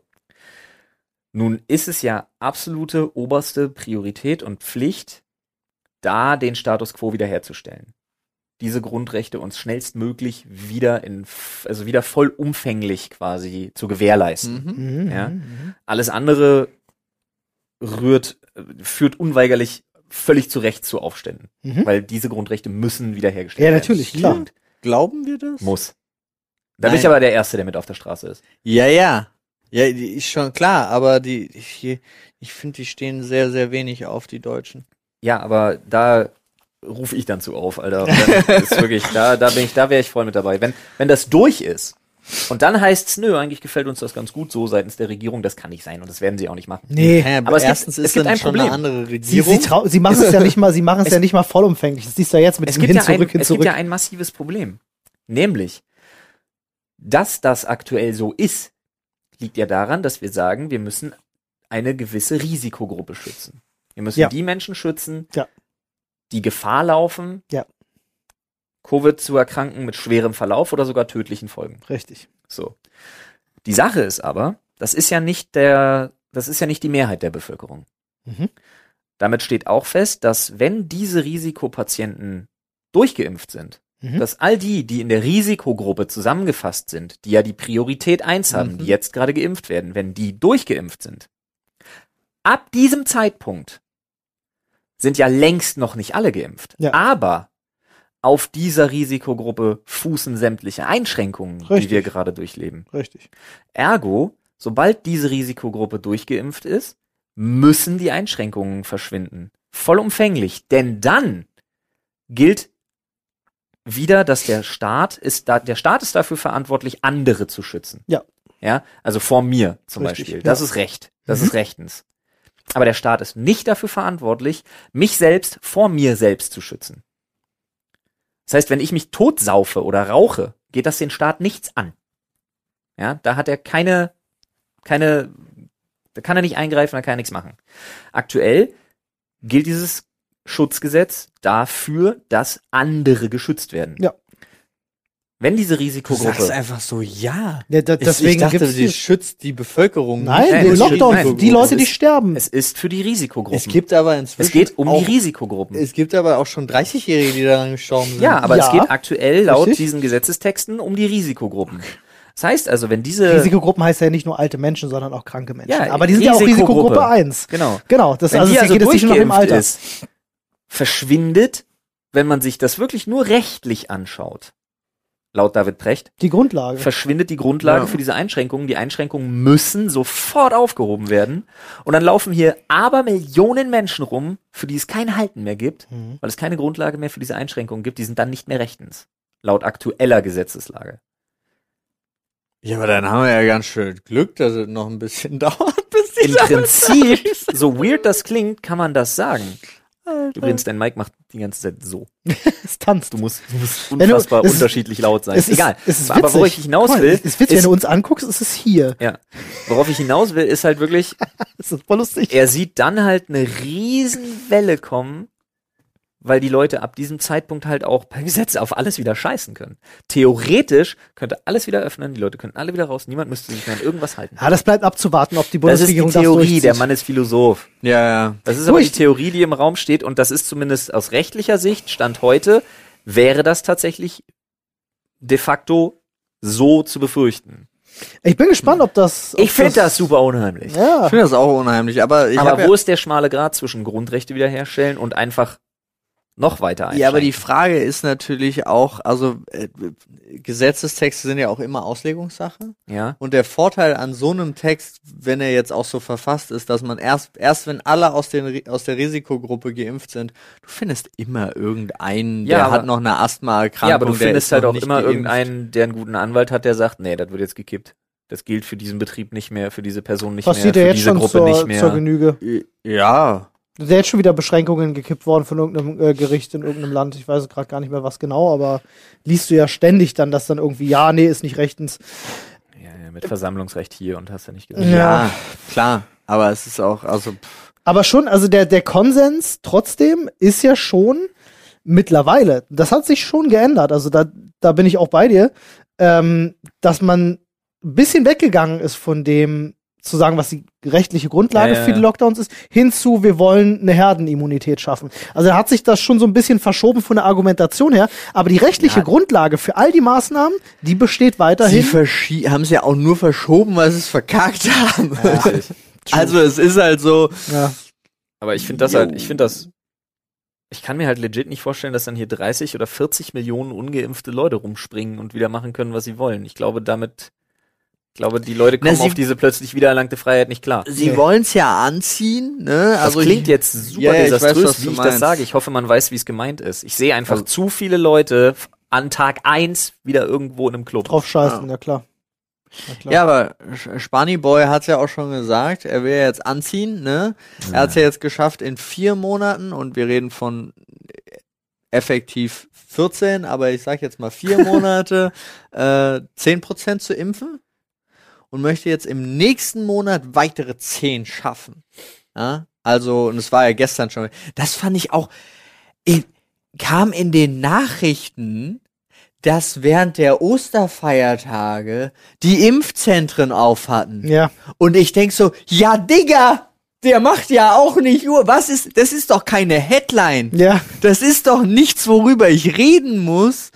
Nun ist es ja absolute oberste Priorität und Pflicht, da den Status quo wiederherzustellen. Diese Grundrechte uns schnellstmöglich wieder in, also wieder vollumfänglich quasi zu gewährleisten. Mhm. Mhm, Ja. mhm. Alles andere rührt, äh, führt unweigerlich völlig zu Recht zu Aufständen, Mhm. weil diese Grundrechte müssen wiederhergestellt Ja, werden. natürlich, klar. Glauben wir das? Muss. Da bin ich Nein. aber der Erste, der mit auf der Straße ist. Ja, ja. Ja, die ist schon klar, aber die, ich, ich finde, die stehen sehr, sehr wenig auf, die Deutschen. Ja, aber da rufe ich dann zu auf, Alter. Ist wirklich, da, da bin ich, da wäre ich voll mit dabei. Wenn, wenn das durch ist und dann heißt's, nö, eigentlich gefällt uns das ganz gut so seitens der Regierung, das kann nicht sein und das werden sie auch nicht machen. Nee. Ja, Aber es gibt- erstens es ist gibt dann ein schon Problem. eine andere Sie, Regierung. sie, trau sie machen es ja nicht mal, sie machen es ja nicht mal vollumfänglich. Das siehst du ja jetzt mit Es dem gibt, hin ja ein, zurück, hin es gibt zurück. ja ein massives Problem. Nämlich, dass das aktuell so ist, liegt ja daran, dass wir sagen, wir müssen eine gewisse Risikogruppe schützen. Wir müssen Ja. die Menschen schützen, Ja. die Gefahr laufen, Ja. Covid zu erkranken mit schwerem Verlauf oder sogar tödlichen Folgen. Richtig. So. Die Sache ist aber, das ist ja nicht der, das ist ja nicht die Mehrheit der Bevölkerung. Mhm. Damit steht auch fest, dass wenn diese Risikopatienten durchgeimpft sind, Mhm. dass all die, die in der Risikogruppe zusammengefasst sind, die ja die Priorität eins haben, Mhm. die jetzt gerade geimpft werden, wenn die durchgeimpft sind, ab diesem Zeitpunkt sind ja längst noch nicht alle geimpft. Ja. Aber auf dieser Risikogruppe fußen sämtliche Einschränkungen, die Richtig. wir gerade durchleben. Richtig. Ergo, sobald diese Risikogruppe durchgeimpft ist, müssen die Einschränkungen verschwinden. Vollumfänglich. Denn dann gilt wieder, dass der Staat ist da, der Staat ist dafür verantwortlich, andere zu schützen. Ja. Ja, also vor mir zum Richtig, Beispiel. Das ja. ist Recht. Das Mhm. ist rechtens. Aber der Staat ist nicht dafür verantwortlich, mich selbst vor mir selbst zu schützen. Das heißt, wenn ich mich totsaufe oder rauche, geht das den Staat nichts an. Ja, da hat er keine, keine, da kann er nicht eingreifen, da kann er nichts machen. Aktuell gilt dieses Schutzgesetz dafür, dass andere geschützt werden. Ja. Wenn diese Du Risikogruppe sagst einfach so, ja. Ja, da, deswegen ich dachte, die, schützt die Bevölkerung. Nein, Nein, die Lockdown, steht- die nein, Leute, die sterben. es ist für die Risikogruppen. Es gibt aber inzwischen es geht um auch, die Risikogruppen. Es gibt aber auch schon 30-Jährige, die daran gestorben sind. Ja, aber Ja. es geht aktuell laut Richtig. diesen Gesetzestexten um die Risikogruppen. Das heißt also, wenn diese Risikogruppen heißt ja nicht nur alte Menschen, sondern auch kranke Menschen. Ja, Aber die sind ja auch Risikogruppe. Risikogruppe 1. genau, Genau, das wenn also die es also geht es nicht nur im Alter. ist, verschwindet, wenn man sich das wirklich nur rechtlich anschaut, laut David Precht, Die Grundlage. verschwindet die Grundlage Ja. für diese Einschränkungen. Die Einschränkungen müssen sofort aufgehoben werden. Und dann laufen hier aber Millionen Menschen rum, für die es kein Halten mehr gibt, Mhm. weil es keine Grundlage mehr für diese Einschränkungen gibt. Die sind dann nicht mehr rechtens. Laut aktueller Gesetzeslage. Ja, aber dann haben wir ja ganz schön Glück, dass es noch ein bisschen dauert, bis die Im Sache Prinzip, so weird das klingt, kann man das sagen. Alter. Übrigens, dein Mike macht die ganze Zeit so. es tanzt. Du musst, du musst Wenn du- unfassbar es ist- unterschiedlich laut sein. Es ist, Egal. Ist aber worauf ich hinaus mal, will, Es ist witzig, wenn du uns anguckst, ist es hier. ja, worauf ich hinaus will, ist halt wirklich, Das ist voll lustig. er sieht dann halt eine Riesenwelle kommen, weil die Leute ab diesem Zeitpunkt halt auch per Gesetz auf alles wieder scheißen können. Theoretisch könnte alles wieder öffnen, die Leute könnten alle wieder raus, niemand müsste sich mehr an irgendwas halten. Ja, das bleibt abzuwarten, ob die Das ist die Bundesregierung Theorie, der Mann ist Philosoph. Ja, ja. Das ist aber die ich- Theorie, die im Raum steht und das ist zumindest aus rechtlicher Sicht, Stand heute, wäre das tatsächlich de facto so zu befürchten. Ich bin gespannt, ob das. Ob Ich finde das super unheimlich. Ich Ja. finde das auch unheimlich, aber ich aber wo ja, ist der schmale Grad zwischen Grundrechte wiederherstellen und einfach noch weiter einschränken. Ja, aber die Frage ist natürlich auch, also äh, Gesetzestexte sind ja auch immer Auslegungssache. ja. Und der Vorteil an so einem Text, wenn er jetzt auch so verfasst ist, dass man erst, erst wenn alle aus, den, aus der Risikogruppe geimpft sind, du findest immer irgendeinen, Ja, der aber- hat noch eine Asthmaerkrankung. ja, aber du findest halt auch nicht immer geimpft. irgendeinen, der einen guten Anwalt hat, der sagt, nee, das wird jetzt gekippt. Das gilt für diesen Betrieb nicht mehr, für diese Person nicht Passiert mehr, für jetzt diese schon Gruppe zur, nicht mehr. zur Genüge. Ja. Da sind jetzt schon wieder Beschränkungen gekippt worden von irgendeinem äh, Gericht in irgendeinem Land. Ich weiß gerade gar nicht mehr was genau, aber liest du ja ständig dann, dass dann irgendwie, ja, nee, ist nicht rechtens. ja, ja, mit Versammlungsrecht hier und hast du nicht gesagt. Ja. ja, klar. Aber es ist auch, also, pff, Aber schon, also der, der Konsens trotzdem ist ja schon mittlerweile, das hat sich schon geändert. Also da, da bin ich auch bei dir, ähm, dass man ein bisschen weggegangen ist von dem, zu sagen, was die rechtliche Grundlage Ja, ja, für die. Lockdowns ist, hinzu, wir wollen eine Herdenimmunität schaffen. Also da hat sich das schon so ein bisschen verschoben von der Argumentation her, aber die rechtliche Ja. Grundlage für all die Maßnahmen, die besteht sie weiterhin. verschie- haben es ja auch nur verschoben, weil sie es verkackt haben. Also es ist halt so, Ja. Aber ich finde das halt, ich finde das, ich kann mir halt legit nicht vorstellen, dass dann hier 30 oder 40 Millionen ungeimpfte Leute rumspringen und wieder machen können, was sie wollen. Ich glaube, damit, ich glaube, die Leute Na, kommen sie- auf diese plötzlich wiedererlangte Freiheit nicht klar. sie Nee. wollen es ja anziehen, ne? Das Also klingt ich- jetzt super Ja, ja, ich weiß, desaströs, wie ich das sage. Ich hoffe, man weiß, wie es gemeint ist. Ich sehe einfach Also- zu viele Leute an Tag eins wieder irgendwo in einem Club. Drauf scheißen, ja klar. Ja, klar. Ja, aber Spani Boy hat's ja auch schon gesagt, er will ja jetzt anziehen, ne? Er hat's ja jetzt geschafft in vier Monaten und wir reden von äh, effektiv 14, aber ich sag jetzt mal vier Monate, äh, 10% zu impfen und möchte jetzt im nächsten Monat weitere 10 schaffen. Ja? Also, und es war ja gestern schon, das fand ich auch, in, kam in den Nachrichten, dass während der Osterfeiertage die Impfzentren auf hatten. ja. Und ich denk so, ja, Digga, der macht ja auch nicht nur, was ist, das ist doch keine Headline. Ja. Das ist doch nichts, worüber ich reden muss,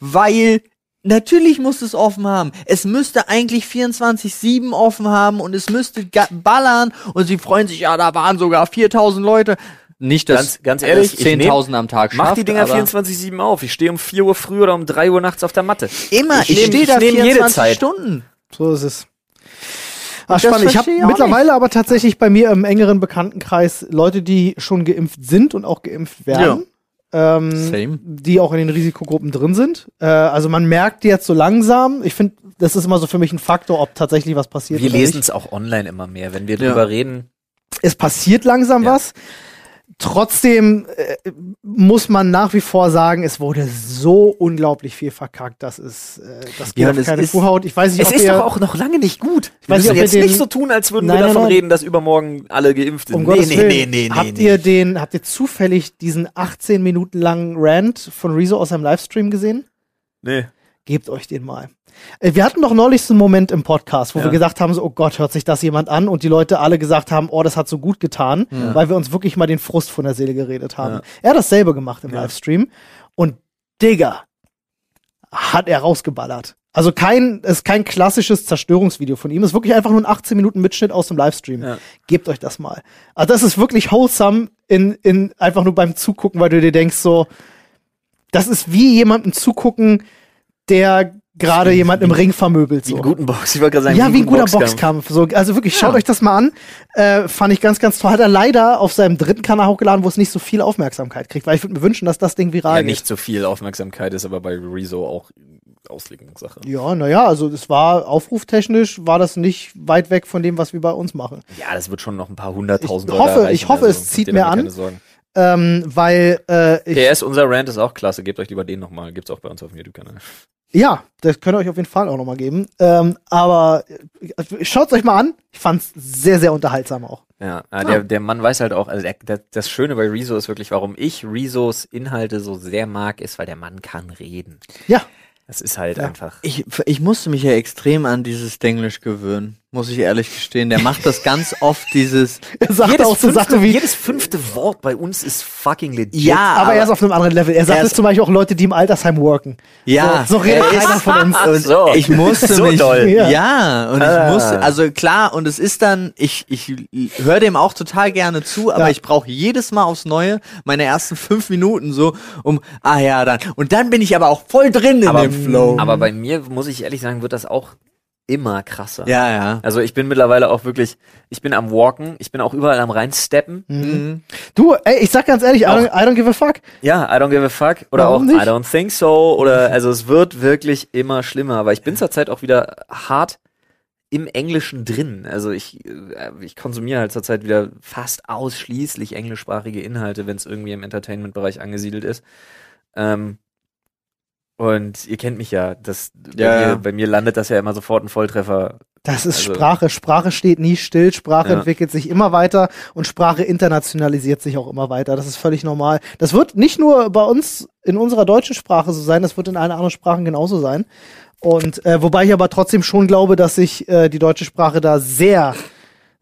weil natürlich muss es offen haben. Es müsste eigentlich 24-7 offen haben und es müsste ballern und sie freuen sich, ja, da waren sogar 4000 Leute. Nicht, dass Ganz- ganz ehrlich, dass ich nehm- 10.000 am Tag Mach schafft, die Dinger aber 24-7 auf. Ich stehe um 4 Uhr früh oder um 3 Uhr nachts auf der Matte. Immer, Ich ich, stehe ich da jede 24 Zeit. Stunden. So ist es. Ach, spannend. Ich habe ich mittlerweile aber tatsächlich bei mir im engeren Bekanntenkreis Leute, die schon geimpft sind und auch geimpft werden. Ähm, Same. die auch in den Risikogruppen drin sind. Äh, also man merkt jetzt so langsam, ich finde, das ist immer so für mich ein Faktor, ob tatsächlich was passiert Wir lesen es auch online immer mehr. Wenn wir Ja. drüber reden, Es passiert langsam Ja. was. Trotzdem äh, muss man nach wie vor sagen, es wurde so unglaublich viel verkackt, das ist, äh, das geht Ja, auf es keine ist- Kuhhaut. Ich weiß nicht, es ob ist doch auch noch lange nicht gut. Wir weiß nicht, jetzt den- nicht so tun, als würden Nein, wir nein, davon nein. reden, dass übermorgen alle geimpft sind. Um Gottes Willen. habt nee. ihr den, habt ihr zufällig diesen 18 Minuten langen Rant von Rezo aus seinem Livestream gesehen? Nee. Gebt euch den mal. Äh, Wir hatten doch neulich so einen Moment im Podcast, wo Ja. wir gesagt haben, so, oh Gott, hört sich das jemand an? Und die Leute alle gesagt haben, oh, das hat so gut getan, weil wir uns wirklich mal den Frust von der Seele geredet haben. Ja. Er hat dasselbe gemacht im Ja. Livestream. Und Digga, hat er rausgeballert. Also kein, es ist kein klassisches Zerstörungsvideo von ihm. Es ist wirklich einfach nur ein 18 Minuten Mitschnitt aus dem Livestream. Ja. Gebt euch das mal. Also das ist wirklich wholesome in, in einfach nur beim Zugucken, weil du dir denkst so, das ist wie jemandem zugucken, der gerade jemand im Ring vermöbelt. Wie So. einen guten Box. Ich wollte gerade sagen, Ja, wie ein guter guten Boxkampf. So, also wirklich, schaut Ja. euch das mal an. Äh, fand ich ganz, ganz toll. Hat er leider auf seinem dritten Kanal hochgeladen, wo es nicht so viel Aufmerksamkeit kriegt. Weil ich würde mir wünschen, dass das Ding viral Ja, geht. nicht so viel Aufmerksamkeit ist aber bei Rezo auch Auslegungssache. Ja, naja, also es war aufruftechnisch, war das nicht weit weg von dem, was wir bei uns machen. Ja, das wird schon noch ein paar hunderttausend Ich Leute hoffe- ich hoffe, also es zieht mir an. Ähm, weil äh, ich, PS, unser Rant ist auch klasse. Gebt euch lieber den nochmal. Gibt's auch bei uns auf dem YouTube-Kanal. ja, das könnt ihr euch auf jeden Fall auch nochmal geben. Ähm, aber äh, schaut euch mal an. Ich fand's sehr, sehr unterhaltsam auch. Ja, ah, der, der Mann weiß halt auch, also der, der, das Schöne bei Rezo ist wirklich, warum ich Rezos Inhalte so sehr mag, ist, weil der Mann kann reden. Ja, Das ist halt Ja. einfach. Ich, ich musste mich ja extrem an dieses Denglisch gewöhnen, muss ich ehrlich gestehen. Der macht das ganz oft, dieses. Er sagt jedes, auch so fünfte, Sachen wie, jedes fünfte Wort bei uns ist fucking legit. Ja, aber, er ist auf einem anderen Level. Er sagt es zum Beispiel auch Leute, die im Altersheim worken. Ja, So, so redet er keiner von uns. Und So. ich musste So mich, doll. Ja. ja, und Ah. ich musste, also klar, und es ist dann, ich, ich höre dem auch total gerne zu, aber Ja. ich brauche jedes Mal aufs Neue meine ersten fünf Minuten so, um, ah ja, dann, und dann bin ich aber auch voll drin in aber, dem Flow. aber bei mir, muss ich ehrlich sagen, wird das auch immer krasser. ja, ja. Also ich bin mittlerweile auch wirklich, ich bin am Walken, ich bin auch überall am reinsteppen. Mhm. Du, ey, ich sag ganz ehrlich, I don't, I don't give a fuck. Ja, I don't give a fuck. Oder Warum auch nicht? I don't think so. Oder also es wird wirklich immer schlimmer. Aber ich bin zurzeit auch wieder hart im Englischen drin. Also ich, äh, ich konsumiere halt zurzeit wieder fast ausschließlich englischsprachige Inhalte, wenn es irgendwie im Entertainment-Bereich angesiedelt ist. Ähm, und ihr kennt mich ja, das bei, Ja, mir, ja. bei mir landet das ja immer sofort ein Volltreffer. Das ist Also- Sprache. Sprache steht nie still. Sprache Ja. entwickelt sich immer weiter und Sprache internationalisiert sich auch immer weiter. Das ist völlig normal. Das wird nicht nur bei uns in unserer deutschen Sprache so sein, das wird in allen anderen Sprachen genauso sein. Und äh, wobei ich aber trotzdem schon glaube, dass sich äh, die deutsche Sprache da sehr,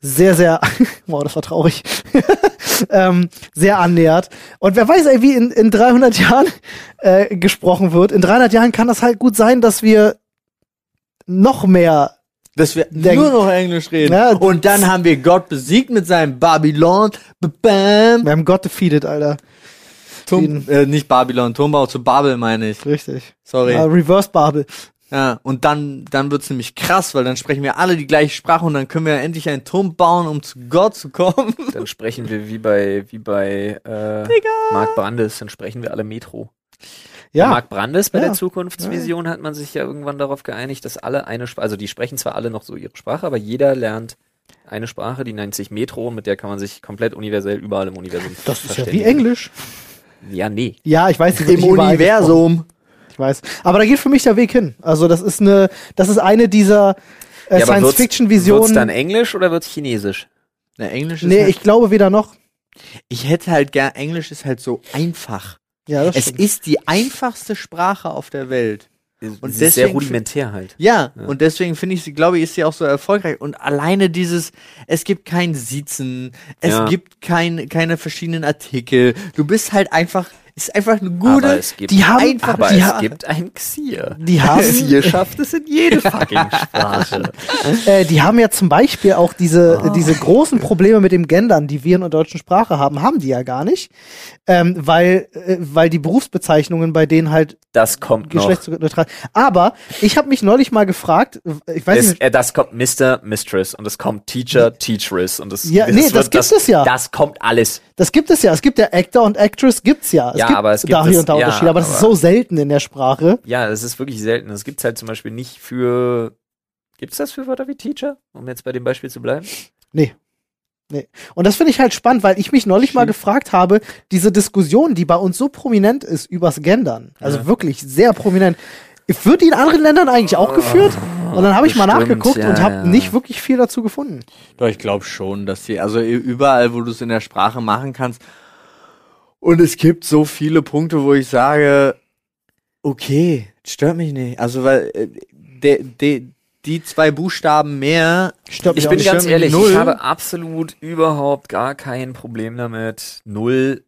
sehr, sehr, wow, das war traurig, ähm, sehr annähert. Und wer weiß, ey, wie in, in 300 Jahren äh, gesprochen wird. In 300 Jahren kann das halt gut sein, dass wir noch mehr Dass wir Der- nur noch Englisch reden. Ja, und dann haben wir Gott besiegt mit seinem Babylon. Bam. Wir haben Gott defeated, Alter. Turm, äh, nicht Babylon, Turmbau zu Babel meine ich. Richtig. Sorry. Ja, Reverse Babel. Ja, und dann, dann wird's nämlich krass, weil dann sprechen wir alle die gleiche Sprache und dann können wir endlich einen Turm bauen, um zu Gott zu kommen. Dann sprechen wir wie bei, wie bei äh, Mark Brandes, dann sprechen wir alle Metro. Ja. Mark Brandes bei Ja. der Zukunftsvision hat man sich ja irgendwann darauf geeinigt, dass alle eine Sprache, also die sprechen zwar alle noch so ihre Sprache, aber jeder lernt eine Sprache, die nennt sich Metro, mit der kann man sich komplett universell überall im Universum Das ist ja wie. Englisch. Ja, nee. Ja, ich weiß, wird Im. Universum. Weiß. Aber da geht für mich der Weg hin. Also das ist eine, das ist eine dieser äh, ja, aber wird's- dann Science-Fiction-Visionen. Englisch oder wird's Chinesisch? Na, Englisch ist Nee, halt, ich glaube weder noch. ich hätte halt gern, Englisch ist halt so einfach. Ja, das Es stimmt. ist die einfachste Sprache auf der Welt. Und ist sehr deswegen- rudimentär halt. Ja, und deswegen finde ich sie, glaube ich, ist sie auch so erfolgreich. Und alleine dieses, es gibt kein Siezen, es Ja. gibt kein, keine verschiedenen Artikel. Du bist halt einfach, ist einfach eine gute, aber es gibt, die haben- einfach, aber die es ha- gibt ein Xier. Die haben- Xier schafft es in jede fucking Sprache. Äh, die haben ja zum Beispiel auch diese, äh, diese großen Probleme mit dem Gendern, die wir in der deutschen Sprache haben, haben die ja gar nicht. Ähm, weil, äh, weil die Berufsbezeichnungen bei denen halt Das kommt noch. geschlechtsneutral. Aber ich habe mich neulich mal gefragt, ich weiß Es, nicht, äh, das kommt Mr. Mistress und es kommt Teacher, Teacheress und das, Ja, nee, das gibt es ja. Das kommt alles. das gibt es ja. Es gibt ja Actor und Actress gibt's ja. Es Ja, gibt aber es gibt da hier es- und da ja, Unterschiede, aber das ist aber- so selten in der Sprache. Ja, das ist wirklich selten. Das gibt's halt zum Beispiel nicht für. Gibt's das für Wörter wie Teacher? Um jetzt bei dem Beispiel zu bleiben? Nee. Nee. Und das finde ich halt spannend, weil ich mich neulich mal gefragt habe, diese Diskussion, die bei uns so prominent ist übers Gendern, also Ja. wirklich sehr prominent, wird die in anderen Ländern eigentlich auch geführt? Und dann habe ich mal bestimmt, nachgeguckt ja, und habe ja. nicht wirklich viel dazu gefunden. Doch, ich glaube schon, dass die, also überall, wo du es in der Sprache machen kannst. Und es gibt so viele Punkte, wo ich sage, okay, stört mich nicht. Also, weil äh, der, der, die zwei Buchstaben mehr, Stört mich Ich auch bin nicht. ganz ehrlich, null. ich habe absolut überhaupt gar kein Problem damit. Null.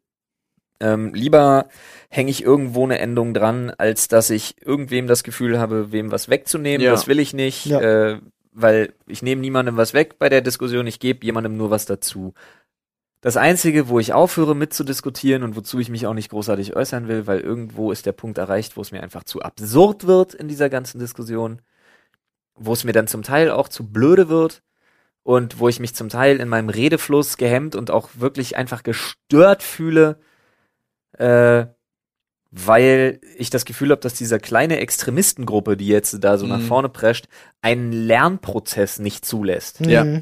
Ähm, lieber hänge ich irgendwo eine Endung dran, als dass ich irgendwem das Gefühl habe, wem was wegzunehmen. Ja. Das will ich nicht, Ja. äh, weil ich nehme niemandem was weg bei der Diskussion, ich gebe jemandem nur was dazu. Das Einzige, wo ich aufhöre mitzudiskutieren und wozu ich mich auch nicht großartig äußern will, weil irgendwo ist der Punkt erreicht, wo es mir einfach zu absurd wird in dieser ganzen Diskussion, wo es mir dann zum Teil auch zu blöde wird und wo ich mich zum Teil in meinem Redefluss gehemmt und auch wirklich einfach gestört fühle, äh, weil ich das Gefühl habe, dass diese kleine Extremistengruppe, die jetzt da so nach Mhm. vorne prescht, einen Lernprozess nicht zulässt. Ja.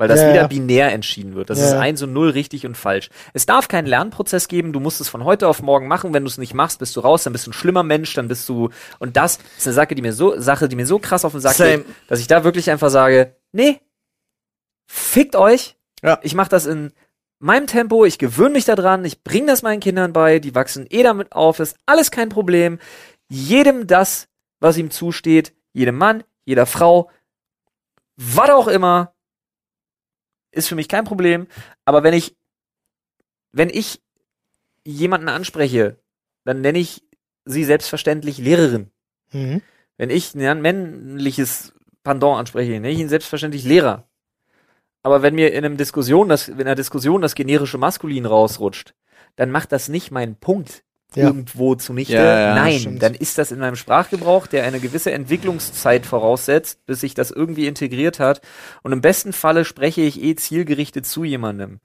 Weil das Ja, wieder ja. binär entschieden wird. Das Ja, ist eins und null richtig und falsch. Es darf keinen Lernprozess geben. Du musst es von heute auf morgen machen. Wenn du es nicht machst, bist du raus. Dann bist du ein schlimmer Mensch. Dann bist du und das ist eine Sache, die mir so Sache, die mir so krass auf den Sack Same. geht, dass ich da wirklich einfach sage, nee, fickt euch. Ja. Ich mache das in meinem Tempo. Ich gewöhne mich daran. Ich bringe das meinen Kindern bei. Die wachsen eh damit auf. Ist alles kein Problem. Jedem das, was ihm zusteht. Jedem Mann, jeder Frau was auch immer, ist für mich kein Problem. Aber wenn ich, wenn ich jemanden anspreche, dann nenne ich sie selbstverständlich Lehrerin. Mhm. Wenn ich ein männliches Pendant anspreche, nenne ich ihn selbstverständlich Lehrer. Aber wenn mir in einem Diskussion das, in einer Diskussion das generische Maskulin rausrutscht, dann macht das nicht meinen Punkt Ja. irgendwo zunichte. Ja, ja, Nein, stimmt. dann ist das in meinem Sprachgebrauch, der eine gewisse Entwicklungszeit voraussetzt, bis sich das irgendwie integriert hat. Und im besten Falle spreche ich eh zielgerichtet zu jemandem.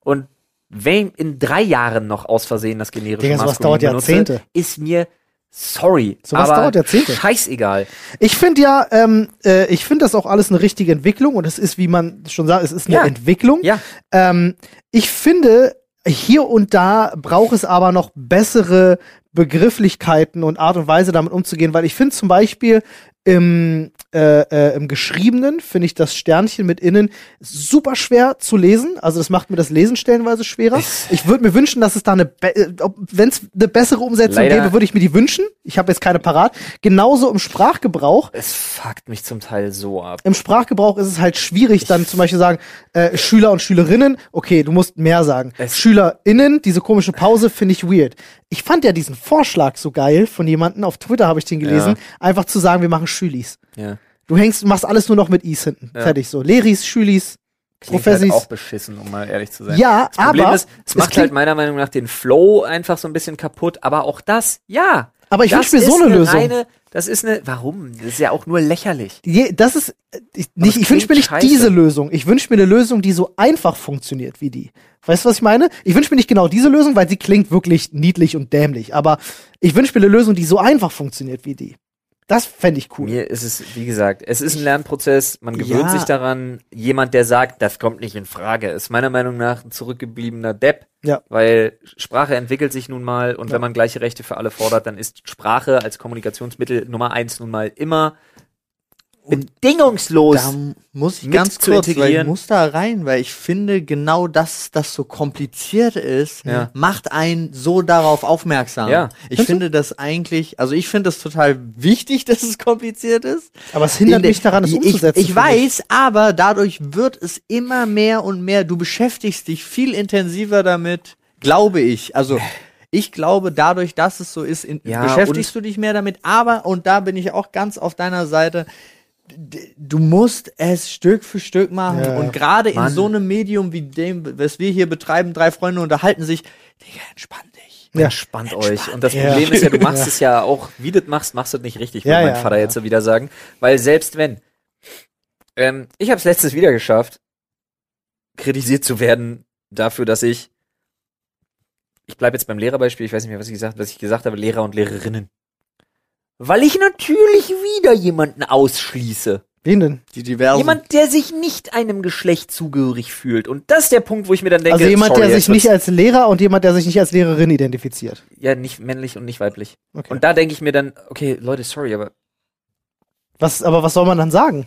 Und wenn in drei Jahren noch aus Versehen das generische Digga, sowas Maskulin dauert benutze, Jahrzehnte. ist mir sorry. Sowas aber dauert Jahrzehnte. Scheißegal. Ich finde ja, ähm, äh, ich finde das auch alles eine richtige Entwicklung und es ist, wie man schon sagt, es ist eine Ja. Entwicklung. Ja. Ähm, ich finde, hier und da braucht es aber noch bessere Begrifflichkeiten und Art und Weise damit umzugehen, weil ich finde zum Beispiel im, äh, äh, im Geschriebenen finde ich das Sternchen mit innen super schwer zu lesen. Also das macht mir das Lesen stellenweise schwerer. Ich würde mir wünschen, dass es da eine, wenn es eine bessere Umsetzung Leider- gäbe, würde ich mir die wünschen. Ich habe jetzt keine parat. Genauso im Sprachgebrauch. Es fuckt mich zum Teil so ab. Im Sprachgebrauch ist es halt schwierig, dann zum Beispiel sagen, äh, Schüler und Schülerinnen, okay, du musst mehr sagen. Es- SchülerInnen, diese komische Pause finde ich weird. Ich fand ja diesen Vorschlag so geil von jemandem, auf Twitter habe ich den gelesen, einfach zu sagen, wir machen Schülis. Ja. Du hängst, machst alles nur noch mit Is hinten. Ja. Fertig so. Leris, Schülis, Klingt halt Professis. auch beschissen, um mal ehrlich zu sein. Ja, das Problem aber ist, es macht halt meiner Meinung nach den Flow einfach so ein bisschen kaputt, aber auch das, ja. Aber ich das wünsch mir so ist eine Lösung. Reine, das ist eine, warum? Das ist ja auch nur lächerlich. Je, das ist, ich, nicht, ich wünsche mir nicht scheiße. diese Lösung. Ich wünsche mir eine Lösung, die so einfach funktioniert wie die. Weißt du, was ich meine? Ich wünsche mir nicht genau diese Lösung, weil sie klingt wirklich niedlich und dämlich. Aber ich wünsche mir eine Lösung, die so einfach funktioniert wie die. Das fände ich cool. Mir ist es, wie gesagt, es ist ein Lernprozess, man gewöhnt Ja. sich daran. Jemand, der sagt, das kommt nicht in Frage, ist meiner Meinung nach ein zurückgebliebener Depp. Ja. Weil Sprache entwickelt sich nun mal und Ja. wenn man gleiche Rechte für alle fordert, dann ist Sprache als Kommunikationsmittel Nummer eins nun mal immer bedingungslos. Da muss ich ganz kurz, weil ich muss da rein, weil ich finde, genau das, das so kompliziert ist, Ja. macht einen so darauf aufmerksam. Ja. Ich Findest du? finde das eigentlich, also ich finde es total wichtig, dass es kompliziert ist. Aber es hindert In mich daran, es ich, umzusetzen. Ich finde weiß, aber dadurch wird es immer mehr und mehr. Du beschäftigst dich viel intensiver damit, glaube ich. Also ich glaube, dadurch, dass es so ist, in, Ja, beschäftigst du dich mehr damit. Aber und da bin ich auch ganz auf deiner Seite. Du musst es Stück für Stück machen. Ja. Und gerade in so einem Medium wie dem, was wir hier betreiben, drei Freunde unterhalten sich, Digga, entspann dich. Ja. Entspannt euch. Und das Ja. Problem ist ja, du machst Ja. es ja auch, wie du das machst, machst du das nicht richtig, Ja, würde mein ja, Vater ja. jetzt so wieder sagen. Weil selbst wenn, ähm, ich habe es letztes wieder geschafft, kritisiert zu werden dafür, dass ich, ich bleibe jetzt beim Lehrerbeispiel, ich weiß nicht mehr, was ich gesagt, was ich gesagt habe, Lehrer und Lehrerinnen. Weil ich natürlich wieder jemanden ausschließe. Wen denn? Die diversen. Jemand, der sich nicht einem Geschlecht zugehörig fühlt. Und das ist der Punkt, wo ich mir dann denke, Also jemand, sorry, der sich nicht als Lehrer und jemand, der sich nicht als Lehrerin identifiziert. ja, nicht männlich und nicht weiblich. Okay. Und da denke ich mir dann, okay, Leute, sorry, aber Was, aber was soll man dann sagen?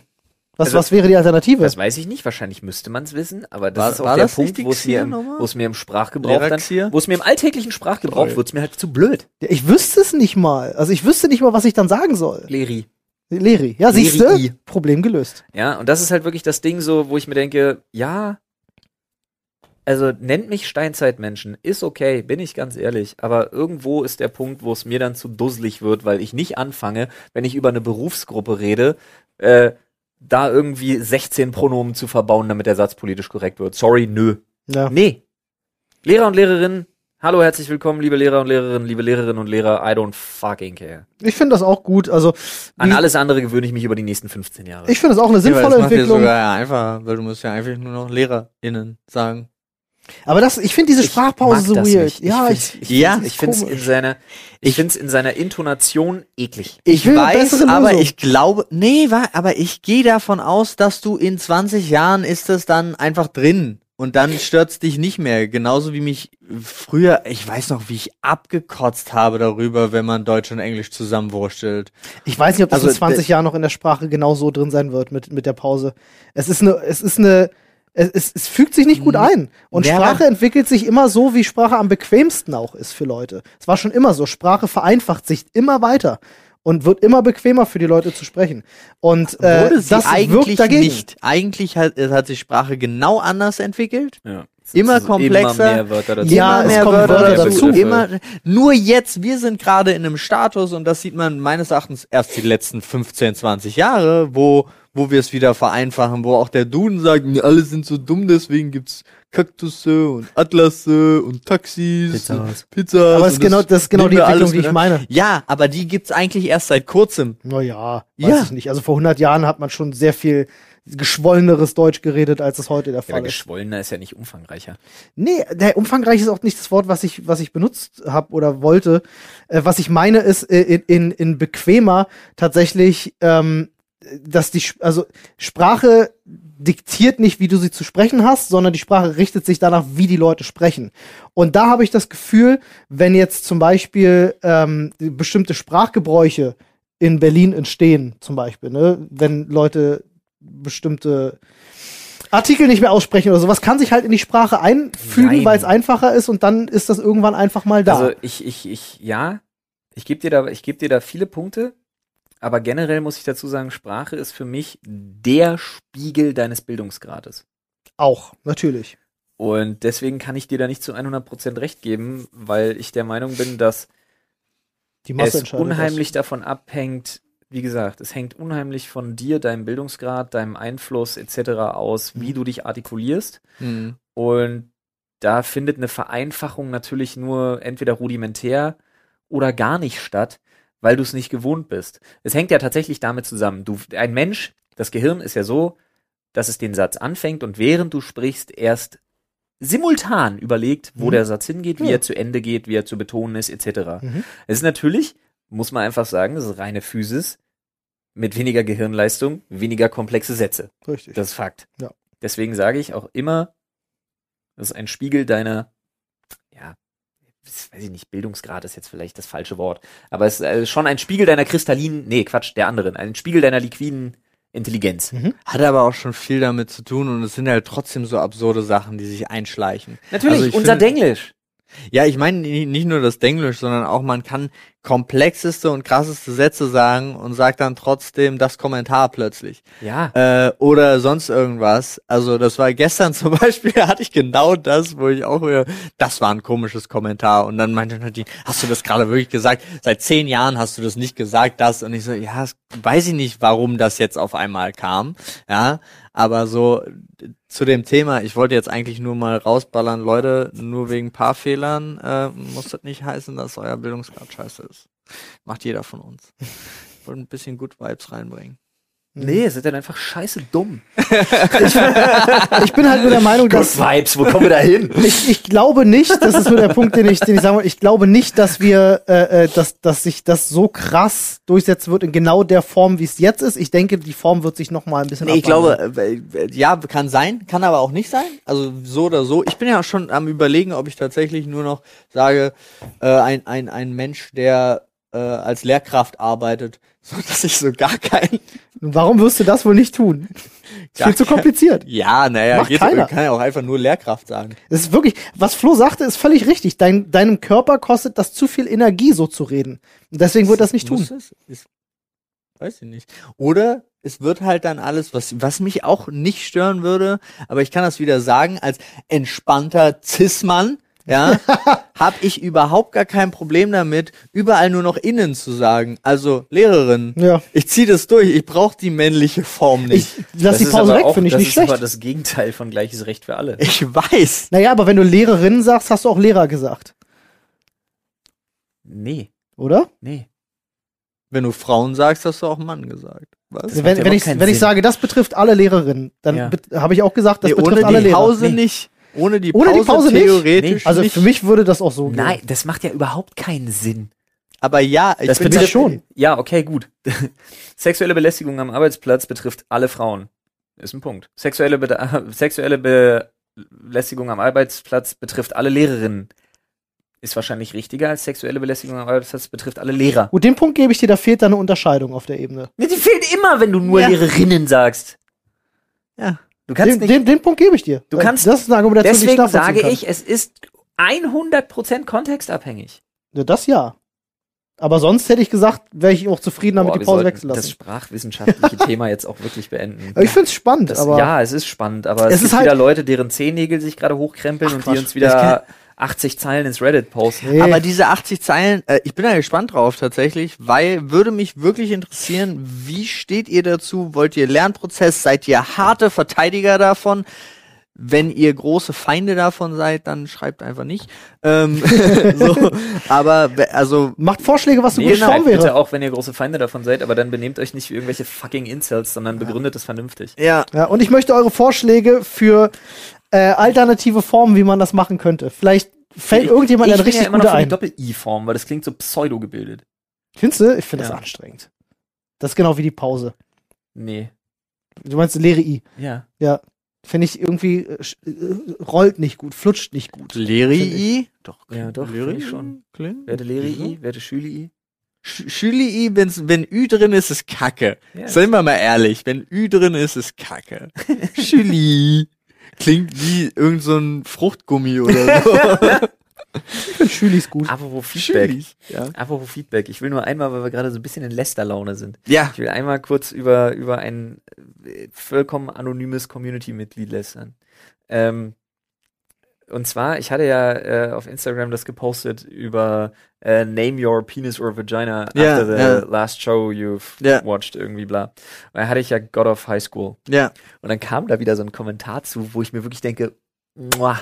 Was, Also- was wäre die Alternative? das weiß ich nicht. Wahrscheinlich müsste man es wissen, aber das War- ist auch war der Punkt, wo es mir, im- mir im Sprachgebrauch dann, wo es mir im alltäglichen Sprachgebrauch wird es mir halt zu blöd. Ja, Ich wüsste es nicht mal. Also ich wüsste nicht mal, was ich dann sagen soll. Leri. Leri. Ja, siehst du? Problem gelöst. Ja, und das ist halt wirklich das Ding so, wo ich mir denke, ja, also nennt mich Steinzeitmenschen, ist okay, bin ich ganz ehrlich, aber irgendwo ist der Punkt, wo es mir dann zu dusselig wird, weil ich nicht anfange, wenn ich über eine Berufsgruppe rede, äh, da irgendwie 16 Pronomen zu verbauen, damit der Satz politisch korrekt wird. Sorry, nö. Ja. Nee. Lehrer und Lehrerinnen, hallo, herzlich willkommen, liebe Lehrer und Lehrerinnen, liebe Lehrerinnen und Lehrer, I don't fucking care. Ich finde das auch gut. Also An alles andere gewöhne ich mich über die nächsten 15 Jahre. ich finde das auch eine Ja, sinnvolle das macht dir Entwicklung. sogar ja einfach, weil du musst ja einfach nur noch LehrerInnen sagen. Aber das, ich finde diese Ich Sprachpause so das weird. nicht. Ja, ich, ich, ich, Ja, ich finde es in seiner, ich finde es in seiner Intonation eklig. Ich eine weiß, aber ich glaube, nee, aber ich gehe davon aus, dass du in 20 Jahren ist es dann einfach drin und dann stört's dich nicht mehr. Genauso wie mich früher, ich weiß noch, wie ich abgekotzt habe darüber, wenn man Deutsch und Englisch zusammenwurstelt. Ich weiß nicht, ob das Also, in 20 Jahren noch in der Sprache genau so drin sein wird mit, mit der Pause. Es ist eine, es ist eine, es, es, es fügt sich nicht gut ein. Und Ja. Sprache entwickelt sich immer so, wie Sprache am bequemsten auch ist für Leute. Es war schon immer so. Sprache vereinfacht sich immer weiter. und wird immer bequemer für die Leute zu sprechen. Und äh, das eigentlich wirkt dagegen. nicht. Eigentlich hat, es hat sich Sprache genau anders entwickelt. Ja. Immer komplexer. Immer mehr Wörter dazu. Ja, immer es mehr kommen Wörter, dazu. Immer, nur jetzt, wir sind gerade in einem Status und das sieht man meines Erachtens erst die letzten 15, 20 Jahre, wo, wo wir es wieder vereinfachen, wo auch der Duden sagt, "Nee, alle sind so dumm, deswegen gibt's Kaktusse und Atlasse und Taxis Pizzas. und Pizzas. Aber es ist genau, das ist genau die Entwicklung, die ich meine. Ja, aber die gibt's eigentlich erst seit kurzem. Naja, weiß Ja. ich nicht. Also vor 100 Jahren hat man schon sehr viel geschwolleneres Deutsch geredet, als es heute der Ja, Fall ist. geschwollener ist ja nicht umfangreicher. Nee, der umfangreich ist auch nicht das Wort, was ich, was ich benutzt habe oder wollte. Äh, was ich meine ist, äh, in, in, in bequemer tatsächlich, ähm, dass die, also Sprache diktiert nicht, wie du sie zu sprechen hast, sondern die Sprache richtet sich danach, wie die Leute sprechen. Und da habe ich das Gefühl, wenn jetzt zum Beispiel ähm, bestimmte Sprachgebräuche in Berlin entstehen, zum Beispiel, ne, wenn Leute bestimmte Artikel nicht mehr aussprechen oder sowas, kann sich halt in die Sprache einfügen, weil es einfacher ist und dann ist das irgendwann einfach mal da. Also ich, ich, ich, ja, ich gebe dir da, ich gebe dir da viele Punkte, aber generell muss ich dazu sagen, Sprache ist für mich der Spiegel deines Bildungsgrades. auch, natürlich. Und deswegen kann ich dir da nicht zu 100% recht geben, weil ich der Meinung bin, dass Die Masse es unheimlich davon abhängt, wie gesagt, es hängt unheimlich von dir, deinem Bildungsgrad, deinem Einfluss etc. aus, wie du dich artikulierst. Und da findet eine Vereinfachung natürlich nur entweder rudimentär oder gar nicht statt, weil du es nicht gewohnt bist. Es hängt ja tatsächlich damit zusammen. Du, ein Mensch, das Gehirn ist ja so, dass es den Satz anfängt und während du sprichst erst simultan überlegt, wo Mhm. der Satz hingeht, wie Ja. er zu Ende geht, wie er zu betonen ist, etc. Mhm. Es ist natürlich, muss man einfach sagen, das ist reine Physis, mit weniger Gehirnleistung, weniger komplexe Sätze. Richtig. Das ist Fakt. Ja. Deswegen sage ich auch immer, das ist ein Spiegel deiner, weiß ich nicht, Bildungsgrad ist jetzt vielleicht das falsche Wort, aber es ist äh, schon ein Spiegel deiner kristallinen, nee, Quatsch, der anderen, ein Spiegel deiner liquiden Intelligenz. Hat aber auch schon viel damit zu tun und es sind halt trotzdem so absurde Sachen, die sich einschleichen. Natürlich, Also unser finde- Denglisch. Ja, ich meine ni- nicht nur das Denglisch, sondern auch man kann komplexeste und krasseste Sätze sagen und sagt dann trotzdem das Kommentar plötzlich. Ja. Äh, oder sonst irgendwas. Also das war gestern zum Beispiel, hatte ich genau das, wo ich auch wieder, das war ein komisches Kommentar. Und dann meinte Nadine, hast du das gerade wirklich gesagt? Seit zehn Jahren hast du das nicht gesagt, das. Und ich so, ja, weiß ich nicht, warum das jetzt auf einmal kam. Ja, aber so zu dem Thema, ich wollte jetzt eigentlich nur mal rausballern, Leute, nur wegen paar Fehlern äh, muss das nicht heißen, dass euer Bildungsgrad scheiße ist. Macht jeder von uns. Ich wollte ein bisschen Good Vibes reinbringen. Nee, es ist dann einfach scheiße dumm. Ich bin halt nur der Meinung, dass Vibes, wo kommen wir da hin? ich, ich glaube nicht, das ist nur der Punkt, den ich, den ich sagen wollte, ich glaube nicht, dass wir, äh, äh, dass, dass sich das so krass durchsetzen wird in genau der Form, wie es jetzt ist. Ich denke, die Form wird sich noch mal ein bisschen Nee, ich abwandeln. glaube, äh, äh, ja, kann sein, kann aber auch nicht sein. Also so oder so. Ich bin ja schon am überlegen, ob ich tatsächlich nur noch sage, äh, ein, ein, ein Mensch, der äh, als Lehrkraft arbeitet, so dass ich so gar kein. Warum wirst du das wohl nicht tun? Ist viel zu komplizierend. Ja, naja, Macht geht, keiner. kann ja auch einfach nur Lehrkraft sagen. Es ist wirklich, was Flo sagte, ist völlig richtig. Dein, deinem Körper kostet das zu viel Energie, so zu reden. Und deswegen wird das nicht tun. Es? Ist, weiß ich nicht. Oder es wird halt dann alles, was, was mich auch nicht stören würde, aber ich kann das wieder sagen, als entspannter Cis-Mann, ja, habe ich überhaupt gar kein Problem damit, überall nur noch innen zu sagen. Also Lehrerin, Ja. ich ziehe das durch, ich brauche die männliche Form Ich nicht. lass Das die ist Pause weg, auch- finde ich das nicht ist schlecht. aber das Gegenteil von gleiches Recht für alle. Ich weiß. Naja, aber wenn du Lehrerin sagst, hast du auch Lehrer gesagt, Nee, oder? nee. Wenn du Frauen sagst, hast du auch Mann gesagt. Was? Das wenn ja wenn, ich, wenn ich sage, das betrifft alle Lehrerinnen, dann Ja. habe ich auch gesagt, das Nee, betrifft ohne alle die Lehrer. Pause Nee. nicht. Ohne die Pause, Ohne die Pause nicht? theoretisch Also nicht. für mich würde das auch so gehen. Nein, das macht ja überhaupt keinen Sinn. Aber ja, ich Das bin schon. Ja, okay, gut. Sexuelle Belästigung am Arbeitsplatz betrifft alle Frauen. Ist ein Punkt. Sexuelle, Be sexuelle Belästigung am Arbeitsplatz betrifft alle Lehrerinnen. Ist wahrscheinlich richtiger als sexuelle Belästigung am Arbeitsplatz betrifft alle Lehrer. Gut, den Punkt gebe ich dir, da fehlt da eine Unterscheidung auf der Ebene. Nee, die fehlt immer, wenn du nur Ja. Lehrerinnen sagst. Ja. Du kannst Den, nicht. den, den Punkt gebe ich dir. Du kannst- das ist eine Argumentation, die ich deswegen sage kann. ich, es ist 100% kontextabhängig. Ja, das ja. Aber sonst hätte ich gesagt, wäre ich auch zufrieden damit, Boah, die Pause wechseln das lassen. sprachwissenschaftliche Thema jetzt auch wirklich beenden. Ich find's spannend, Das, aber ja, es ist spannend, aber Es es, ist halt- wieder Leute, deren Zehennägel sich gerade hochkrempeln und Quatsch. die uns Das wieder 80 Zeilen ins Reddit posten. Nee. Aber diese 80 Zeilen, äh, ich bin da gespannt drauf tatsächlich, weil würde mich wirklich interessieren, wie steht ihr dazu? Wollt ihr Lernprozess? Seid ihr harte Verteidiger davon? Wenn ihr große Feinde davon seid, dann schreibt einfach nicht. Ähm, so, aber also macht Vorschläge, was eine Nee, Form schreibt bitte wäre. auch, wenn ihr große Feinde davon seid, aber dann benehmt euch nicht wie irgendwelche fucking Incels, sondern begründet es vernünftig. ja, Ja, und ich möchte eure Vorschläge für äh, alternative Formen, wie man das machen könnte. Vielleicht fällt Ich- irgendjemand ich eine bin ja richtig immer noch für die. Doppel-I-Form, weil das klingt so pseudo gebildet. Findest du? Ich finde Ja. das anstrengend. Das ist genau wie die Pause. Nee. Du meinst leere I. Ja. Ja. Finde ich irgendwie, äh, äh, rollt nicht gut, flutscht nicht gut. Leri? Doch, Ja, doch, find ich schon. Klingt. Werte Leri I, werte Schüli I. Sch- Schüli, wenn's, wenn Ü drin ist, ist Kacke. Ja. Seien wir mal ehrlich, wenn Ü drin ist, ist Kacke. Schüli. Klingt wie irgend so ein Fruchtgummi oder so. Ich finde Schülis gut. Apropos Feedback. Schülis. Ja. Apropos Feedback. Ich will nur einmal, weil wir gerade so ein bisschen in Lästerlaune sind. ja. Ich will einmal kurz über, über ein äh, vollkommen anonymes Community-Mitglied lästern. Ähm, und zwar, ich hatte ja äh, auf Instagram das gepostet über äh, Name your penis or vagina after the ja. last show you've Ja. watched, irgendwie bla. Und da hatte ich ja God of High School. Ja. Und dann kam da wieder so ein Kommentar zu, wo ich mir wirklich denke, muah,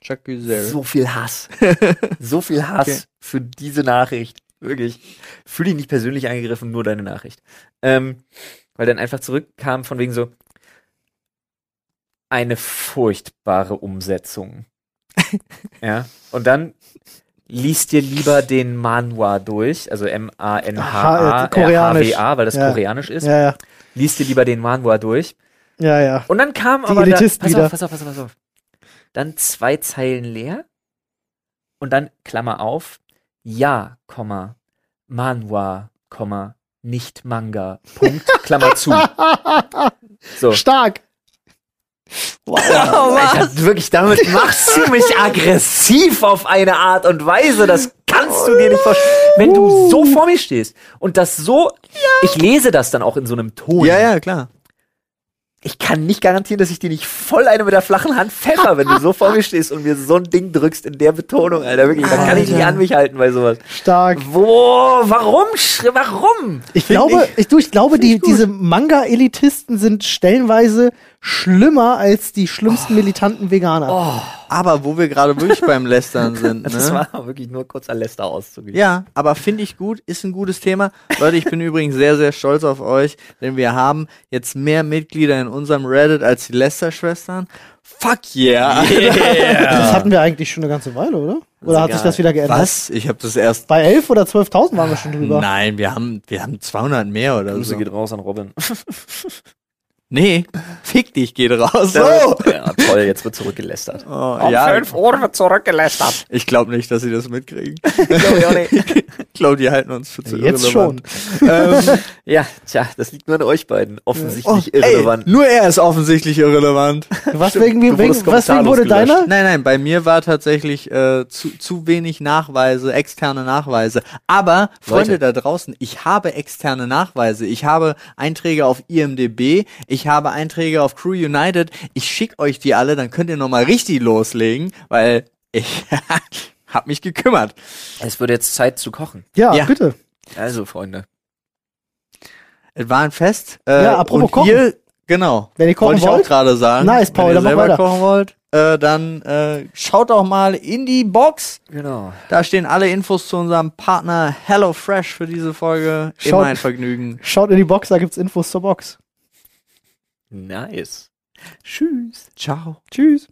Chuck so viel Hass. so viel Hass Okay. für diese Nachricht. Wirklich. Fühl dich nicht persönlich angegriffen, nur deine Nachricht. Ähm, weil dann einfach zurückkam von wegen so eine furchtbare Umsetzung. ja. Und dann liest dir lieber den Manhwa durch, also Aha, M-A-N-H-A, koreanisch. H-W-A, weil das Ja. koreanisch ist. Ja, ja. Liest dir lieber den Manhwa durch. Ja, ja. Und dann kam Die aber da, pass auf, pass auf, pass auf, pass auf. Dann zwei Zeilen leer und dann Klammer auf, ja, Komma, Manhwa, Komma, nicht Manga, Punkt, Klammer zu. So. Stark. Oh, Alter, wirklich, damit machst du mich aggressiv auf eine Art und Weise, das kannst du dir nicht vorstellen. Wenn du so vor mir stehst und das so, ich lese das dann auch in so einem Ton. Ja, ja, klar. ich kann nicht garantieren, dass ich dir nicht voll eine mit der flachen Hand pfeffer, wenn du so vor mir stehst und mir so ein Ding drückst in der Betonung, Alter. Wirklich, da kann ich nicht an mich halten bei sowas. Stark. Wo? Warum? Warum? Ich glaube, ich, du, ich glaube, die, diese Manga-Elitisten sind stellenweise schlimmer als die schlimmsten militanten Veganer. Aber wo wir gerade wirklich beim Lästern sind, ne? Das war wirklich nur kurzer Läster auszugeben. Ja, aber finde ich gut, ist ein gutes Thema. Leute, ich bin übrigens sehr, sehr stolz auf euch, denn wir haben jetzt mehr Mitglieder in unserem Reddit als die Lester-Schwestern. Fuck yeah! Das hatten wir eigentlich schon eine ganze Weile, oder? Oder hat sich egal. das wieder geändert? Was? Ich habe das erst. Bei 11 oder 12.000 waren wir schon drüber. Nein, wir haben, wir haben 200 mehr oder Grüße so. geht raus an Robin. Nee, fick dich, geht raus. So. Ja, toll, jetzt wird zurückgelästert. Oh, ja, Uhr wird zurückgelästert. ich glaube nicht, dass sie das mitkriegen. Ich glaube, die halten uns für zu Jetzt schon. irrelevant. Ähm, Ja, tja, das liegt nur an euch beiden. oh, Offensichtlich ey, irrelevant. nur er ist offensichtlich irrelevant. Was wegen, wegen, wurdest wegen, wurde gelöscht. deiner? Nein, nein, bei mir war tatsächlich äh, zu, zu wenig Nachweise, externe Nachweise. Aber, Freunde da draußen, ich habe externe Nachweise. Ich habe Einträge auf IMDB, ich habe Einträge auf Crew United. Ich schick euch die alle, dann könnt ihr nochmal richtig loslegen, weil ich hab mich gekümmert. Es wird jetzt Zeit zu kochen. Ja, Ja. bitte. Also, Freunde. Es war ein Fest. Äh, Ja, apropos und kochen. ihr, genau. Wenn ihr kochen Wollte ich auch wollt. gerade sagen. Nice, Paul, Wenn ihr selber weiter. kochen wollt, äh, dann äh, schaut doch mal in die Box. Genau. Da stehen alle Infos zu unserem Partner HelloFresh für diese Folge. Schaut- Immer ein Vergnügen. Schaut in die Box, da gibt's Infos zur Box. Nice. Tschüss. Ciao. Tschüss.